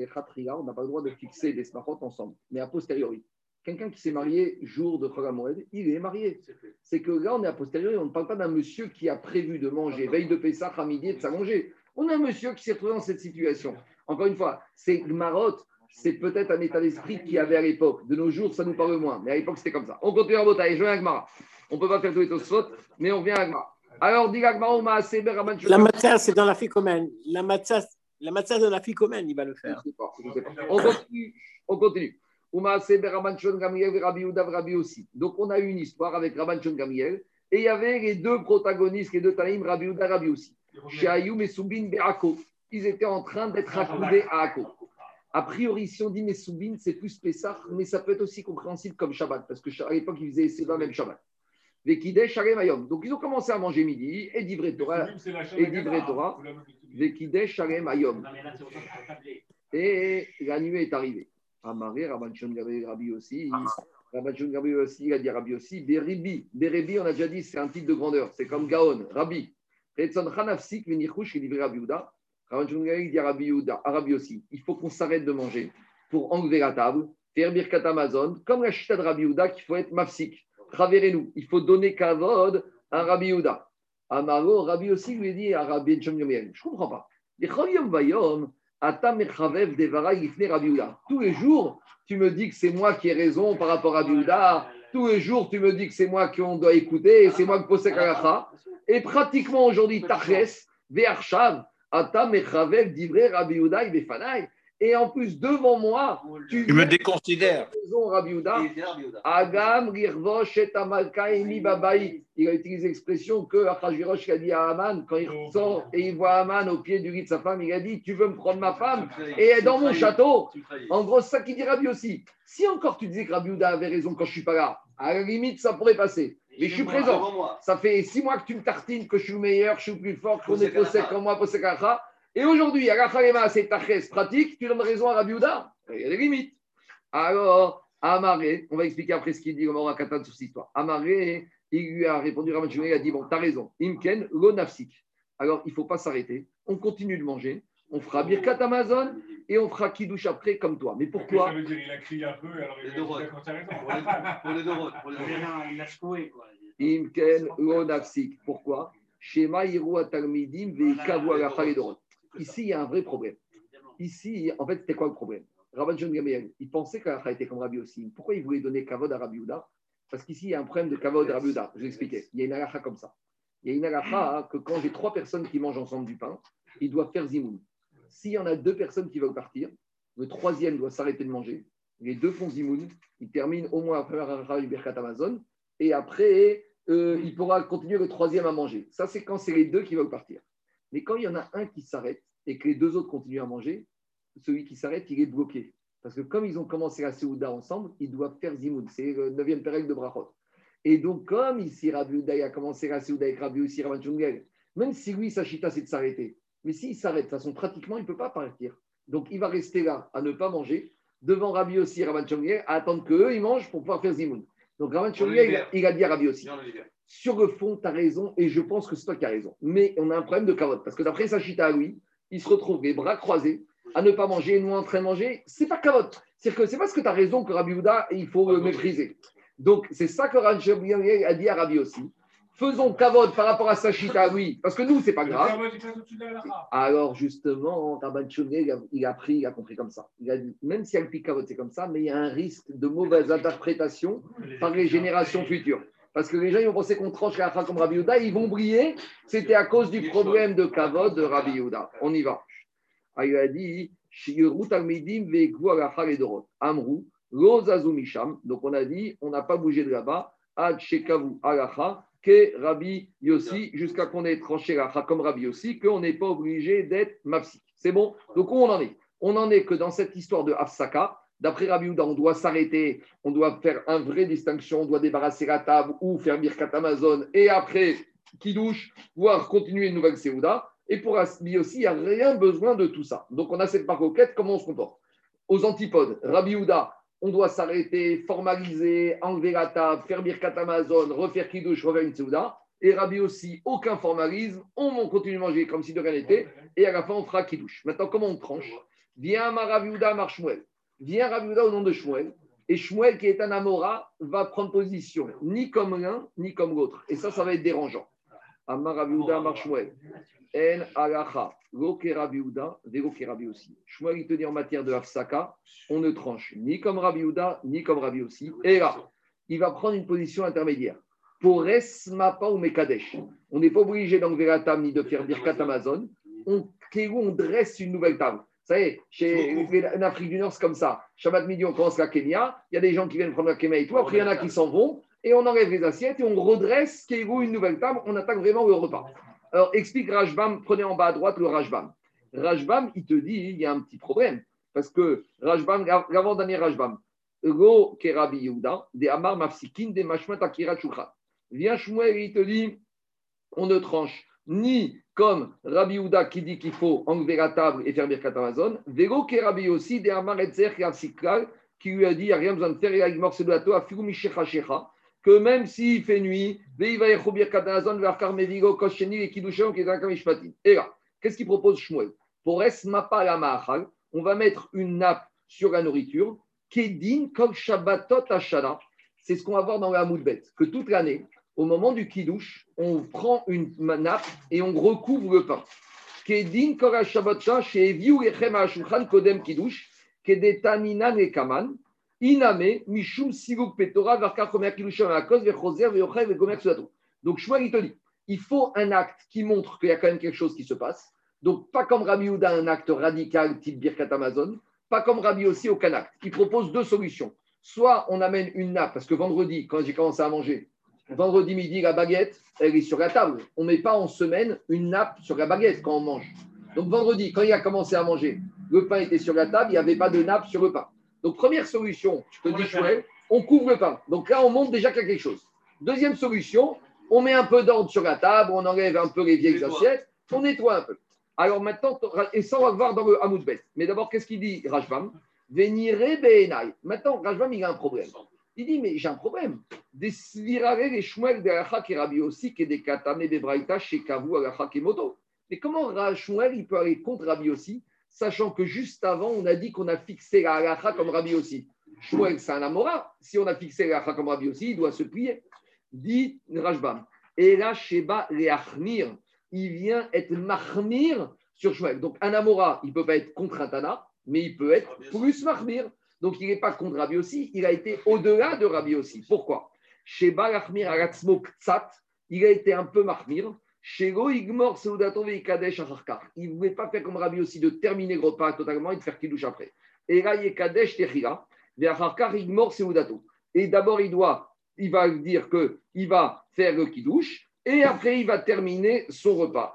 Khatria, on n'a pas le droit de fixer des smachot ensemble, mais a posteriori. Quelqu'un qui s'est marié jour de Moed, il est marié. C'est que là, on est a posteriori, on ne parle pas d'un monsieur qui a prévu de manger veille de Pessah à midi et de s'allonger. On a un monsieur qui s'est retrouvé dans cette situation. Encore une fois, c'est marotte, c'est peut-être un état d'esprit qu'il y avait à l'époque. De nos jours, ça nous parle moins, mais à l'époque, c'était comme ça. On continue à bataille, je viens à Gmara. On ne peut pas faire tous les fautes, mais on vient à Gmara. Alors, dit Gmara, on La matière, c'est dans la ficomène. La matière, la matière de la ficomène, il va le faire. On continue. On continue. Donc, on a eu une histoire avec Rabban Shon Gamiel et il y avait les deux protagonistes, les deux Taïm, Rabbi Uda, Rabbi aussi. Chez Ayoum et Soubin Be'ako. Ils étaient en train d'être accoudés à Ako. A priori, si on dit Messoubin, c'est plus Pessah, mais ça peut être aussi compréhensible comme Shabbat, parce qu'à l'époque, ils faisaient Seba même Shabbat. Vekidesh Ayom. Donc, ils ont commencé à manger midi, et d'Ivre Torah, et d'Ivre Torah, Vekidesh Ayom. Et la nuit est arrivée. Amaré, Rabban Rabbi aussi. Rabban Rabbi aussi, il a dit Rabbi aussi. Beribi. Beribi, on a déjà dit, c'est un titre de grandeur. C'est comme Gaon, Rabbi. Qui il faut qu'on s'arrête de manger pour enlever la table, faire Birkat Amazon, comme la chita de Rabbi qu'il faut être mafsik. Raverez-nous. Il faut donner kavod à Rabbi Uda. Amaro, Rabbi aussi lui dit à Rabbi Je ne comprends pas. Tous les jours, tu me dis que c'est moi qui ai raison par rapport à Biouda. Tous les jours, tu me dis que c'est moi qu'on doit écouter, c'est moi qui pose Kalacha. Et pratiquement aujourd'hui, Taches, Ve'arshav, Ata Mechavev, Divrei Rabbi Yehuda, et en plus, devant moi, tu, tu me déconsidères. Agam, Rirvosh, et Emi Babaï. Il a utilisé l'expression que Achashverosh a dit à Aman, quand il sort et il voit Aman au pied du lit de sa femme, il a dit Tu veux me prendre ma femme et est dans mon château. En gros, c'est ça qu'il dit Rabbi aussi. Si encore tu disais que Rabbi avait raison quand je ne suis pas là, à la limite, ça pourrait passer. Mais je suis présent. Ça fait six mois que tu me tartines, que je suis le meilleur, que je suis plus fort, qu'on est possède comme moi, possède et aujourd'hui, à la c'est tachès pratique, tu donnes raison à Rabbi Houda. Il y a des limites. Alors, Amaré, on va expliquer après ce qu'il dit au Katan sur cette histoire. Amaré, il lui a répondu, Rabbi il a dit Bon, tu as raison. Imken, lo Alors, il ne faut pas s'arrêter. On continue de manger. On fera Birkat Amazon et on fera Kidouche après comme toi. Mais pourquoi Ça veut dire il a crié un peu, alors il a dit quand tu as raison. Pour les deux Pour les deux Il a secoué, quoi. Imken, lo Pourquoi? Shema Iru Atalmidim, Veikavu Alachal Ici, il y a un vrai problème. Ici, en fait, c'était quoi le problème? Rabban John Gamliel, il pensait qu'Alacha était comme Rabbi aussi. Pourquoi il voulait donner Kavod à Rabbi Uda Parce qu'ici, il y a un problème de Kavod à Rabbi Uda. Je vais expliquer. Il y a une Alacha comme ça. Il y a une Alacha que quand j'ai trois personnes qui mangent ensemble du pain, ils doivent faire Zimoun. S'il y en a deux personnes qui veulent partir, le troisième doit s'arrêter de manger. Les deux font Zimoun. Ils terminent au moins la première Alacha du Birkat Amazon. Et après, euh, il pourra continuer le troisième à manger. Ça, c'est quand c'est les deux qui veulent partir. Mais quand il y en a un qui s'arrête et que les deux autres continuent à manger, celui qui s'arrête, il est bloqué. Parce que comme ils ont commencé la Séouda ensemble, ils doivent faire Zimoun. C'est le neuvième de Brachot. Et donc, comme ici, Rabbi Uda a commencé la Séouda avec Rabbi aussi, Rabbi même si lui, sa chita, c'est de s'arrêter. Mais s'il s'arrête, de toute façon, pratiquement, il ne peut pas partir. Donc, il va rester là à ne pas manger, devant Rabbi aussi et Rabban à attendre qu'eux, ils mangent pour pouvoir faire Zimoun. Donc, Rabban il, il, a dit à Rabbi aussi. Sur le fond, tu as raison, et je pense que c'est toi qui as raison. Mais on a un problème de carotte, parce que d'après sa chita à lui, il se retrouve les bras croisés, à ne pas manger, et nous en train de manger. C'est pas carotte. C'est que c'est parce que tu as raison que Rabbi Houda, il faut le mépriser. Donc, c'est ça que Rabbi a dit à Rabbi aussi faisons kavod par rapport à Sachita, oui, parce que nous, c'est pas grave. Alors, justement, Rabban il a pris, il a compris comme ça. Il a dit, même si Alpi kavod, c'est comme ça, mais il y a un risque de mauvaise interprétation par les générations futures. Parce que les gens, ils vont penser qu'on tranche la comme Rabbi Yehuda, ils vont briller. C'était à cause du problème de kavod de Rabbi Yehuda. On y va. Ah, il a dit, Amrou, Donc, on a dit, on n'a pas bougé de là-bas. Ad Shekavu Alacha, que Rabbi Yossi, jusqu'à qu'on ait tranché la comme Rabbi Yossi, qu'on n'est pas obligé d'être mapsik. C'est bon? Donc où on en est? On en est que dans cette histoire de Afsaka, d'après Rabbi Houda, on doit s'arrêter, on doit faire une vraie distinction, on doit débarrasser la table ou faire Birkat Amazon, et après, qui douche, voire continuer une nouvelle Seouda. Et pour Rabbi Yossi, il n'y a rien besoin de tout ça. Donc on a cette maroquette, comment on se comporte? Aux antipodes, Rabbi Houda, on doit s'arrêter, formaliser, enlever la table, faire Birkat Amazon, refaire Kiddush, refaire une Souda. Et Rabbi aussi, aucun formalisme, on continue de manger comme si de rien n'était, et à la fin, on fera Kiddush. Maintenant, comment on tranche? Viens Maraviouda Mar Shmuel. Viens Raviouda au nom de Shmuel. Et Shmuel, qui est un Amora, va prendre position, ni comme l'un, ni comme l'autre. Et ça, ça va être dérangeant. Amar Raviouda Mar Shmuel. En alacha, lo Rabbi vego Rabbi aussi. Shmuel, il te dit en matière de Hafsaka, on ne tranche ni comme Rabbi Uda, ni comme Rabbi aussi. Et là, il va prendre une position intermédiaire. Pour Resmapa ou Mekadesh, on n'est pas obligé d'enlever la table ni de faire Birkat Amazon. On, on dresse une nouvelle table. Vous savez, chez, en Afrique du Nord, c'est comme ça. Shabbat midi, on commence la Kenya. Il y a des gens qui viennent prendre la Kenya et tout. Après, il y en a qui s'en vont. Et on enlève les assiettes et on redresse une nouvelle table. On attaque vraiment le repas. Alors, explique Rajbam, prenez en bas à droite le Rajbam. Rajbam, il te dit, il y a un petit problème. Parce que Rajbam, l'avant-dernier Rajbam, Go Kerabi des Amar Mafsikin, des Mashmat Akira Viens Shmuel, il te dit, on ne tranche ni comme Rabbi Yehuda qui dit qu'il faut enlever la table et faire Birkat Amazon, Vego Kerabi aussi, des Amar Etzer qui lui a dit, il n'y a rien besoin de faire, il morceau de la toa, Shecha que même s'il fait nuit, et là, qu'est-ce qu'il propose Shmuel? Pour on va mettre une nappe sur la nourriture, Kedin Kol Shabbatot Ashana. C'est ce qu'on va voir dans la Moudbet, que toute l'année, au moment du Kiddush, on prend une nappe et on recouvre le pain. Kedin Kol Shabbatot chez Eviu Kodem Kiddush, Kedetaminan Ekaman. Iname, Mishum, Petora, Komer, Akos. Donc, Shmuel, il te dit, il faut un acte qui montre qu'il y a quand même quelque chose qui se passe. Donc, pas comme Rabbi Houda, un acte radical type Birkat Amazon, pas comme Rabbi aussi, aucun acte. Il propose deux solutions. Soit on amène une nappe, parce que vendredi, quand j'ai commencé à manger, vendredi midi, la baguette, elle est sur la table. On ne met pas en semaine une nappe sur la baguette quand on mange. Donc, vendredi, quand il a commencé à manger, le pain était sur la table, il n'y avait pas de nappe sur le pain. Donc, première solution, je te dis, chouette, on couvre le pain. Donc là, on montre déjà qu'il y a quelque chose. Deuxième solution, on met un peu d'ordre sur la table, on enlève un peu les vieilles assiettes, on nettoie un peu. Alors maintenant, et ça, on va voir dans le Hamoudbet. Mais d'abord, qu'est-ce qu'il dit, Rajbam? Venire Beenai. Maintenant, Rajbam, il a un problème. Il dit, mais j'ai un problème. Des svirare les shmuel de la et Rabbi aussi, qui des katane des braïta chez Kavu alacha et moto. Mais comment Shmuel, il peut aller contre Rabbi aussi sachant que juste avant, on a dit qu'on a fixé la halakha comme Rabbi aussi. Shmuel, c'est un amora. Si on a fixé la halakha comme Rabbi aussi, il doit se plier. Dit Rajbam. Et là, Sheba Leachmir, il vient être mahmir sur Shmuel. Donc, un amora, il ne peut pas être contre un Tana, mais il peut être plus mahmir. Donc, il n'est pas contre Rabbi aussi, il a été au-delà de Rabbi aussi. Pourquoi? Sheba Leachmir Aratzmo Ktsat, il a été un peu mahmir. Il ne voulait pas faire comme Rabbi aussi de terminer le repas totalement et de faire Kiddush après. Et il est Kadesh Techila, Et d'abord, il doit, il va dire qu'il va faire le Kiddush et après, il va terminer son repas.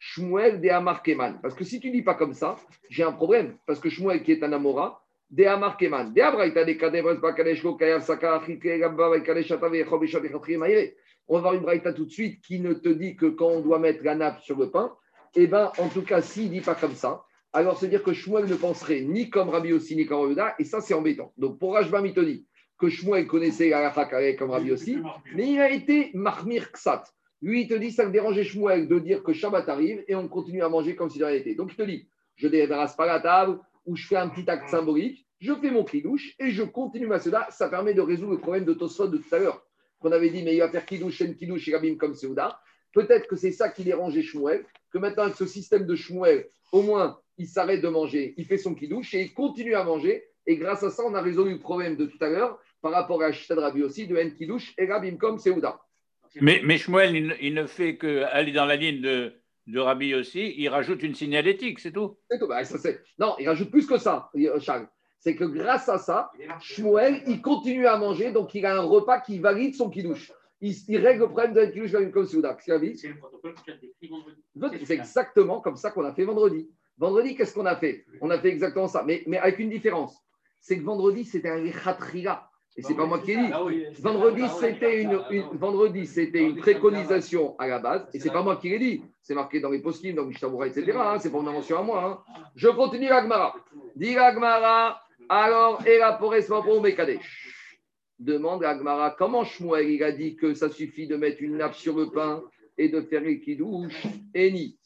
Shmuel de Amarkeman. Parce que si tu dis pas comme ça, j'ai un problème. Parce que Shmuel, qui est un Amora, de Amarkeman. De Abraïta de Kadevres Bakaleshko Kayav Saka Achike Gamba Kaleshata Vechov On va voir une braïta tout de suite qui ne te dit que quand on doit mettre la nappe sur le pain, eh bien, en tout cas, s'il ne dit pas comme ça, alors c'est dire que Shmuel ne penserait ni comme Rabbi aussi, ni comme Rabbi et ça, c'est embêtant. Donc, pour Rajba Mitoni, que Shmuel connaissait la comme Rabbi aussi, mais il a été Mahmir Ksat. Lui, il te dit, ça me dérangeait Shmuel de dire que Shabbat arrive et on continue à manger comme si de rien n'était. Donc, il te dit, je débarrasse pas la table ou je fais un petit acte symbolique, je fais mon kidouche et je continue ma cela. Ça permet de résoudre le problème de Tosfot de tout à l'heure. Qu'on avait dit, mais il va faire kidouche, et kidouche et rabim comme Seuda. Peut-être que c'est ça qui dérangeait Shmuel, que maintenant, avec ce système de Shmuel, au moins, il s'arrête de manger, il fait son kidouche et il continue à manger. Et grâce à ça, on a résolu le problème de tout à l'heure par rapport à Shtad Rabbi aussi, de En Kidouche et Rabim comme Seuda. Mais, mais Shmuel, il, ne fait qu'aller dans la ligne de, de Rabbi aussi, il rajoute une signalétique, c'est tout. C'est tout. Bah, ça, non, il rajoute plus que ça, Charles. C'est que grâce à ça, Shmuel, il continue à manger, donc il a un repas qui valide son kidouche. Il, il règle le problème de la kidouche comme Souda. C'est le protocole que tu as décrit vendredi. C'est exactement comme ça qu'on a fait vendredi. Vendredi, qu'est-ce qu'on a fait? On a fait exactement ça, mais, mais avec une différence. C'est que vendredi, c'était un Lechatria. Et c'est pas moi qui ai dit. Ah vendredi, c'était une, vendredi, c'était une préconisation à la base, et c'est pas moi qui l'ai dit. C'est marqué dans les post dans Mishtabura, etc. Hein, c'est pas une invention à moi. Hein. Je continue l'Agmara. Dis l'Agmara, alors, et pour Mekadesh. Demande l'Agmara, comment Shmuel il a dit que ça suffit de mettre une nappe sur le pain et de faire les kidouches? Et ni.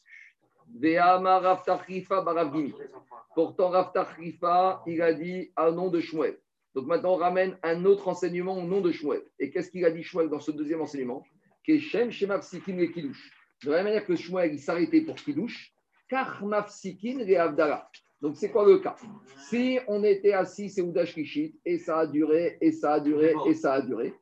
Pourtant, Raftachrifa, il a dit un nom de Shmuel. Donc maintenant, on ramène un autre enseignement au nom de Shmuel. Et qu'est-ce qu'il a dit Shmuel dans ce deuxième enseignement? Keshem Shemafsikin le Kiddush. De la même manière que Shmuel, il s'arrêtait pour Kiddush, car Mafsikin le Avdala. Donc c'est quoi le cas? Si on était assis, c'est Oudash Kishit, et ça a duré, et ça a duré, et ça a duré,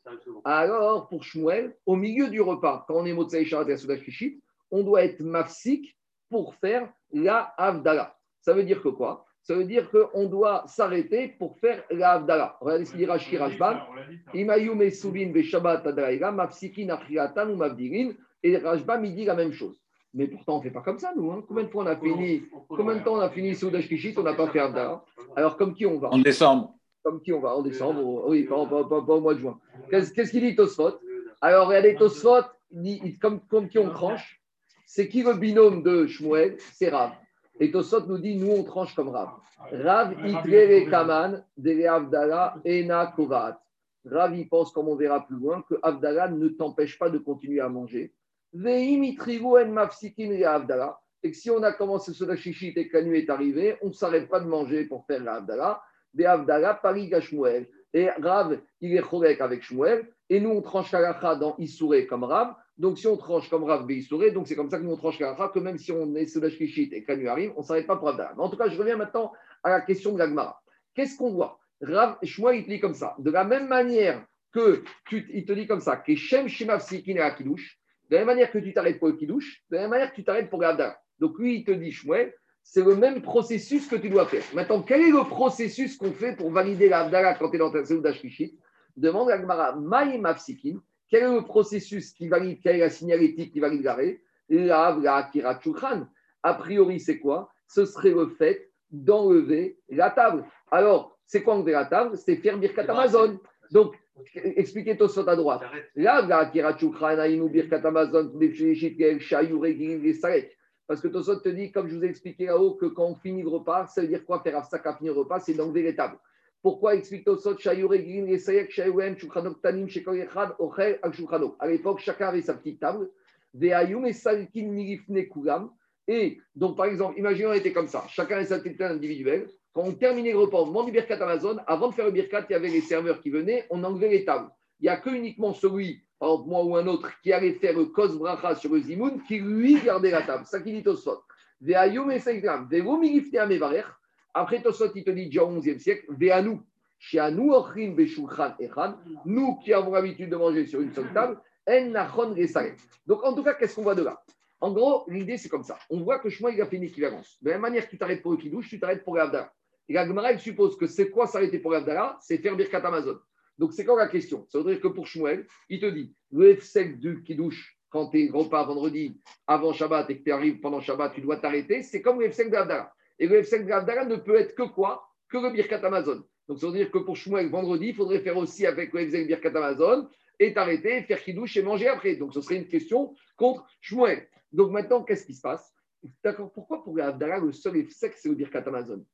alors pour Shmuel, au milieu du repas, quand on est Motsai Sharat et Soudash Kishit, on doit être Mafsik pour faire la Avdala. Ça veut dire que quoi? Ça veut dire qu'on doit s'arrêter pour faire la Avdala. Regardez ce qu'il dit Rashi Shabbat Adaraïga, Mafsikin ou Mavdirin. Et Rashbam, il dit la même chose. Mais pourtant, on ne fait pas comme ça, nous. Hein. Combien de fois on a fini Combien de temps on a fini Soudash Kishit On n'a pas fait Avdala. Alors, comme qui on va? En décembre. Comme qui on va? En décembre Oui, pas, au mois de juin. Qu'est-ce qu'il dit Tosfot? Alors, regardez Tosfot, comme, comme qui on tranche. C'est qui le binôme de Shmuel? C'est Rav. Et Tosot nous dit, nous, on tranche comme Rav. Rav kaman de Avdala ena kovat. Rav, il pense, comme on verra plus loin, que Avdala ne t'empêche pas de continuer à manger. Et si on a commencé ce chichit et que la est arrivée, on ne s'arrête pas de manger pour faire la Avdala. De Avdala, Paris Shmuel. Et Rav, il est chorek avec Shmuel. Et nous, on tranche la dans Issouré comme Rav. Donc, si on tranche comme Rav Beissouré, donc c'est comme ça que nous on tranche que même si on est sur Kishit et que arrive, on ne s'arrête pas pour Abdallah. Mais en tout cas, je reviens maintenant à la question de l'Agmara. Qu'est-ce qu'on voit? Rav Shmuel, il te dit comme ça. De la même manière que tu, il te dit comme ça, que Shem Shimavsikin et Akidouche, de la même manière que tu t'arrêtes pour le Kidouche, de la même manière que tu t'arrêtes pour l'Abdallah. Donc, lui, il te dit, Shmuel, c'est le même processus que tu dois faire. Maintenant, quel est le processus qu'on fait pour valider l'Abdallah quand tu es dans ta Seouda Demande à Gmara, Maïm quel est le processus qui valide, quelle est la signalétique qui valide l'arrêt? A priori, c'est quoi? Ce serait le fait d'enlever la table. Alors, c'est quoi enlever la table? C'est faire Birkat Amazon. Donc, expliquez tout ça à droite. Là, Birkat Amazon, parce que Tosot te dit, comme je vous ai expliqué là-haut, que quand on finit le repas, ça veut dire quoi faire à finir le repas? C'est d'enlever les tables. Pourquoi explique Tosot À l'époque, chacun avait sa petite table. Et donc, par exemple, imaginons on était comme ça. Chacun avait sa petite table individuelle. Quand on terminait le repas, on demande du birkat Amazon. Avant de faire le birkat, il y avait les serveurs qui venaient. On enlevait les tables. Il n'y a que uniquement celui, par exemple moi ou un autre, qui allait faire le kos bracha sur le zimoun, qui lui gardait la table. Ça qui dit Tosot. Après, Tosot, il te dit déjà au XIe siècle, Ve'anu, nous, nous qui avons l'habitude de manger sur une seule table, donc en tout cas, qu'est-ce qu'on voit de là? En gros, l'idée c'est comme ça. On voit que Shmuel il a fait une équivalence. De la même manière que tu t'arrêtes pour le kidouche, tu t'arrêtes pour l'Avdala. Et la Gemara, suppose que c'est quoi s'arrêter pour l'Avdala C'est faire Birkat Amazon. Donc c'est quoi la question? Ça veut dire que pour Shmuel, il te dit le F du kidouche, quand tu es repas vendredi avant Shabbat et que tu arrives pendant Shabbat, tu dois t'arrêter, c'est comme le F5 de Abdallah. Et le F5 de Abdallah ne peut être que quoi? Que le Birkat Amazon. Donc, ça veut dire que pour Shmuel, vendredi, il faudrait faire aussi avec le F5 Birkat Amazon et t'arrêter, faire kidouche et manger après. Donc, ce serait une question contre Shmuel. Donc, maintenant, qu'est-ce qui se passe? D'accord, pourquoi pour le Abdallah, le seul F5, c'est le Birkat Amazon?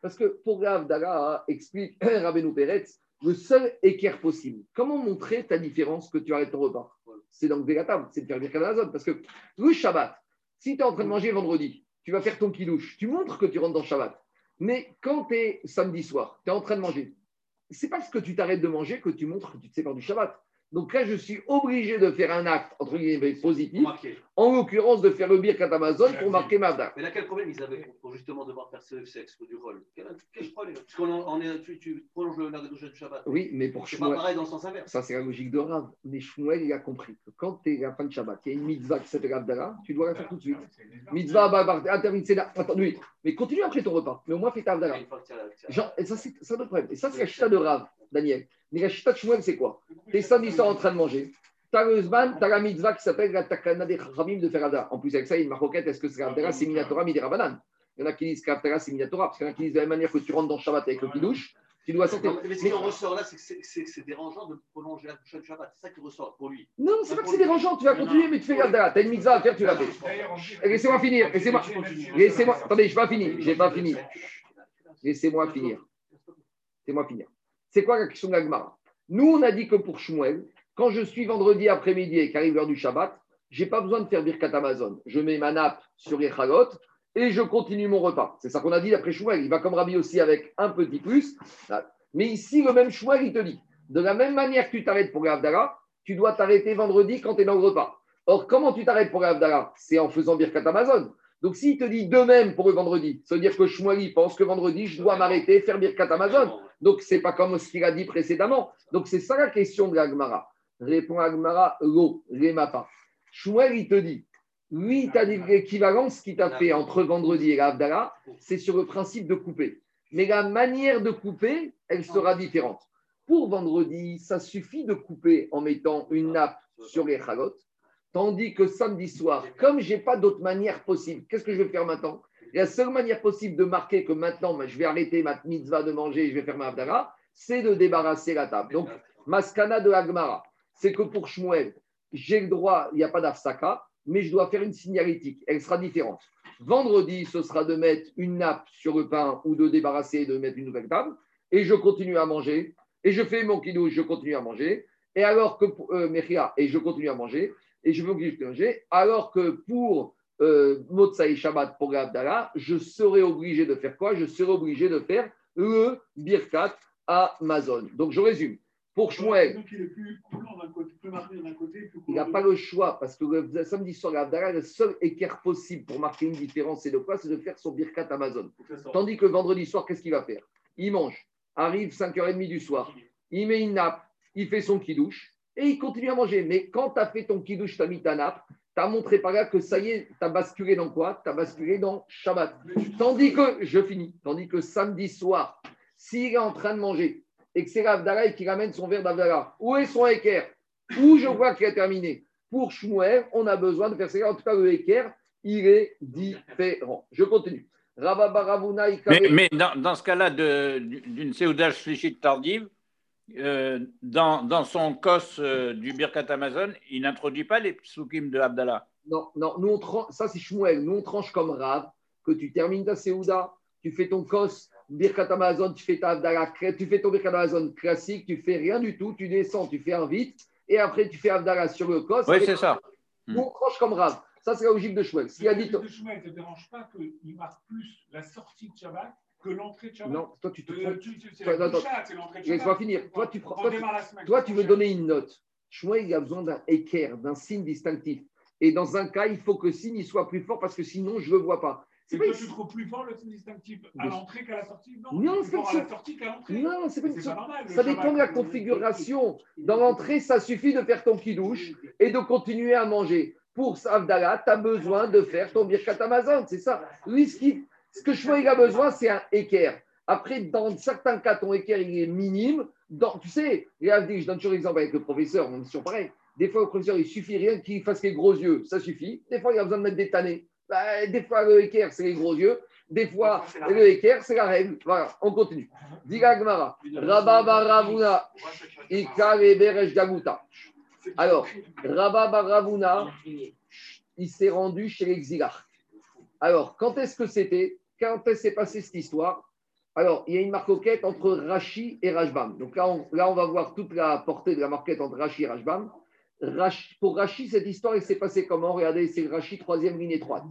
Parce que pour le Abdallah, explique Rabbeinu Peretz, le seul équerre possible. Comment montrer ta différence que tu arrêtes ton repas? C'est dans le table, c'est de faire Birkat Amazon. Parce que le Shabbat, si tu es en train de manger vendredi, tu vas faire ton kidouche, tu montres que tu rentres dans Shabbat. Mais quand tu es samedi soir, tu es en train de manger, c'est parce que tu t'arrêtes de manger que tu montres que tu te sépares du Shabbat. Donc là, je suis obligé de faire un acte, entre guillemets, positif, en l'occurrence de faire le birkat Amazon pour marquer ma date. Mais là, quel problème ils avaient pour justement devoir faire ce sexe ou du rôle quel, problème? Parce qu'on est, tu, tu prolonges la douche du Shabbat. Oui, mais pour Shmuel. pas pareil dans le sens inverse. Ça, c'est la logique de Rav. Mais Shmuel, il a compris que quand tu es à la fin de Shabbat, il y a une mitzvah qui s'appelle Abdallah, tu dois la faire tout de suite. Mitzvah, bah, bah, c'est là. Attends, oui. Mais continue après ton repas. Mais au moins, fais ta Abdallah. Genre, et ça, c'est ça le problème. Et ça, c'est la chita de Rav, Daniel. Mais la chita de Shmuel, c'est quoi? Tu es samedi soir en train de manger. Tu as le Zman, tu as la mitzvah qui s'appelle la Takana des Chachamim de Ferada. En plus, avec ça, il y a une maroquette est-ce que c'est Abdallah, c'est Minatora, Midirabanan Il y en a qui disent qu'Abdallah, c'est Minatora, parce qu'il y en a qui disent de la même manière que tu rentres dans Shabbat avec le Kidouche, tu dois sortir. Mais ce qui en ressort là, c'est que c'est dérangeant de prolonger la douche de Shabbat. C'est ça qui ressort pour lui. Non, c'est pas que c'est dérangeant, tu vas continuer, mais tu fais Abdallah. Tu as une mitzvah à faire, tu la fais. Laissez-moi finir, laissez-moi. Laissez-moi. Attendez, je n'ai pas fini, je n'ai pas fini. Laissez-moi finir. Laissez-moi finir. C'est quoi la question de Nous, on a dit que pour Shmuel, quand je suis vendredi après-midi et qu'arrive l'heure du Shabbat, je n'ai pas besoin de faire Birkat Amazon. Je mets ma nappe sur les et je continue mon repas. C'est ça qu'on a dit d'après Shmuel. Il va comme Rabbi aussi avec un petit plus. Mais ici, le même Shmuel, il te dit de la même manière que tu t'arrêtes pour l'Avdara, tu dois t'arrêter vendredi quand tu es dans le repas. Or, comment tu t'arrêtes pour l'Avdara C'est en faisant Birkat Amazon. Donc, s'il te dit de même pour le vendredi, ça veut dire que Shmuel pense que vendredi, je dois m'arrêter, faire Birkat Amazon. Donc, ce n'est pas comme ce qu'il a dit précédemment. Donc, c'est ça la question de la Gemara. Répond Agmara, l'eau, pas. Shmuel, il te dit, lui, tu as l'équivalence qu'il t'a fait entre vendredi et l'Abdallah, c'est sur le principe de couper. Mais la manière de couper, elle sera différente. Pour vendredi, ça suffit de couper en mettant une nappe sur les chalotes, tandis que samedi soir, comme je n'ai pas d'autre manière possible, qu'est-ce que je vais faire maintenant? La seule manière possible de marquer que maintenant, je vais arrêter ma mitzvah de manger et je vais faire ma Abdallah, c'est de débarrasser la table. Donc, maskana de Agmara c'est que pour Shmuel, j'ai le droit, il n'y a pas d'afsaka, mais je dois faire une signalétique. Elle sera différente. Vendredi, ce sera de mettre une nappe sur le pain ou de débarrasser et de mettre une nouvelle table. Et je continue à manger. Et je fais mon kidou, je continue à manger. Et alors que euh, et je continue à manger. Et je veux que manger. Alors que pour euh, et Shabbat, pour Abdallah, je serai obligé de faire quoi? Je serai obligé de faire le Birkat Amazon. Donc je résume. Pour Shmuel, donc il est plus d'un côté, plus d'un côté, il n'a pas le choix parce que le samedi soir, l'Abdallah, le seul équerre possible pour marquer une différence, c'est de quoi? C'est de faire son birkat Amazon. Tandis que vendredi soir, qu'est-ce qu'il va faire? Il mange, arrive 5h30 du soir, il met une nappe, il fait son kidouche et il continue à manger. Mais quand tu as fait ton kidouche, tu as mis ta nappe, tu as montré par là que ça y est, tu as basculé dans quoi? Tu as basculé dans Shabbat. Tandis que, je finis, tandis que samedi soir, s'il est en train de manger, et que c'est l'Avdara et qui ramène son verre d'Avdara. Où est son équerre? Où je vois qu'il a terminé? Pour Shmuel, on a besoin de faire ça. En tout cas, le équerre, il est différent. Je continue. Mais, mais dans, dans, ce cas-là d'une séoudage fléchite tardive, euh, dans, dans, son cos euh, du Birkat Amazon, il n'introduit pas les psukim de Abdallah. Non, non, nous on ça c'est Shmuel. Nous on tranche comme Rav que tu termines ta Séouda, tu fais ton cos Birkat Amazon, tu fais, ta, tu fais ton Birkat Amazon classique, tu fais rien du tout, tu descends, tu fais un vite, et après tu fais Abdallah sur le cos. Oui, c'est ça. On tranche comme Rav. Ça, c'est la logique de Shmuel. Si la logique de Shmuel ne te dérange pas qu'il marque plus la sortie de Shabbat que l'entrée de Shabbat Non, toi, tu te euh, C'est l'entrée de finir. Toi, tu, prends, toi, tu veux donner une note. Shmuel, il a besoin d'un équerre, d'un signe distinctif. Et dans un cas, il faut que le signe soit plus fort parce que sinon, je ne le vois pas. C'est que tu trouves plus fort le signe distinctif à l'entrée qu'à la sortie? Non, non c'est pas à la sortie qu'à l'entrée. Non, c'est pas, normal. Ça dépend de la configuration. Dans l'entrée, ça suffit de faire ton kidouche et de continuer à manger. Pour Abdallah, tu as besoin de faire ton birkat Amazon, c'est ça. Lui, ce, ce que il a besoin, c'est un équerre. Après, dans certains cas, ton équerre, il est minime. Dans, tu sais, je donne toujours l'exemple avec le professeur, on est sur pareil. Des fois, le professeur, il suffit rien qu'il fasse les gros yeux, ça suffit. Des fois, il a besoin de mettre des tannés. Bah, des fois, le équerre, c'est les gros yeux. Des fois, le équerre, c'est la règle. Voilà, on continue. Diga Gmara. Rabba Gaguta. Alors, Rabba Baravuna, il s'est rendu chez l'exilarque. Alors, quand est-ce que c'était? Quand s'est passée cette histoire? Alors, il y a une marquette entre Rashi et Rajbam. Donc là on, va voir toute la portée de la marquette entre Rashi et Rajbam. pour Rashi, cette histoire, elle s'est passée comment? Regardez, c'est Rashi, troisième ligne étroite.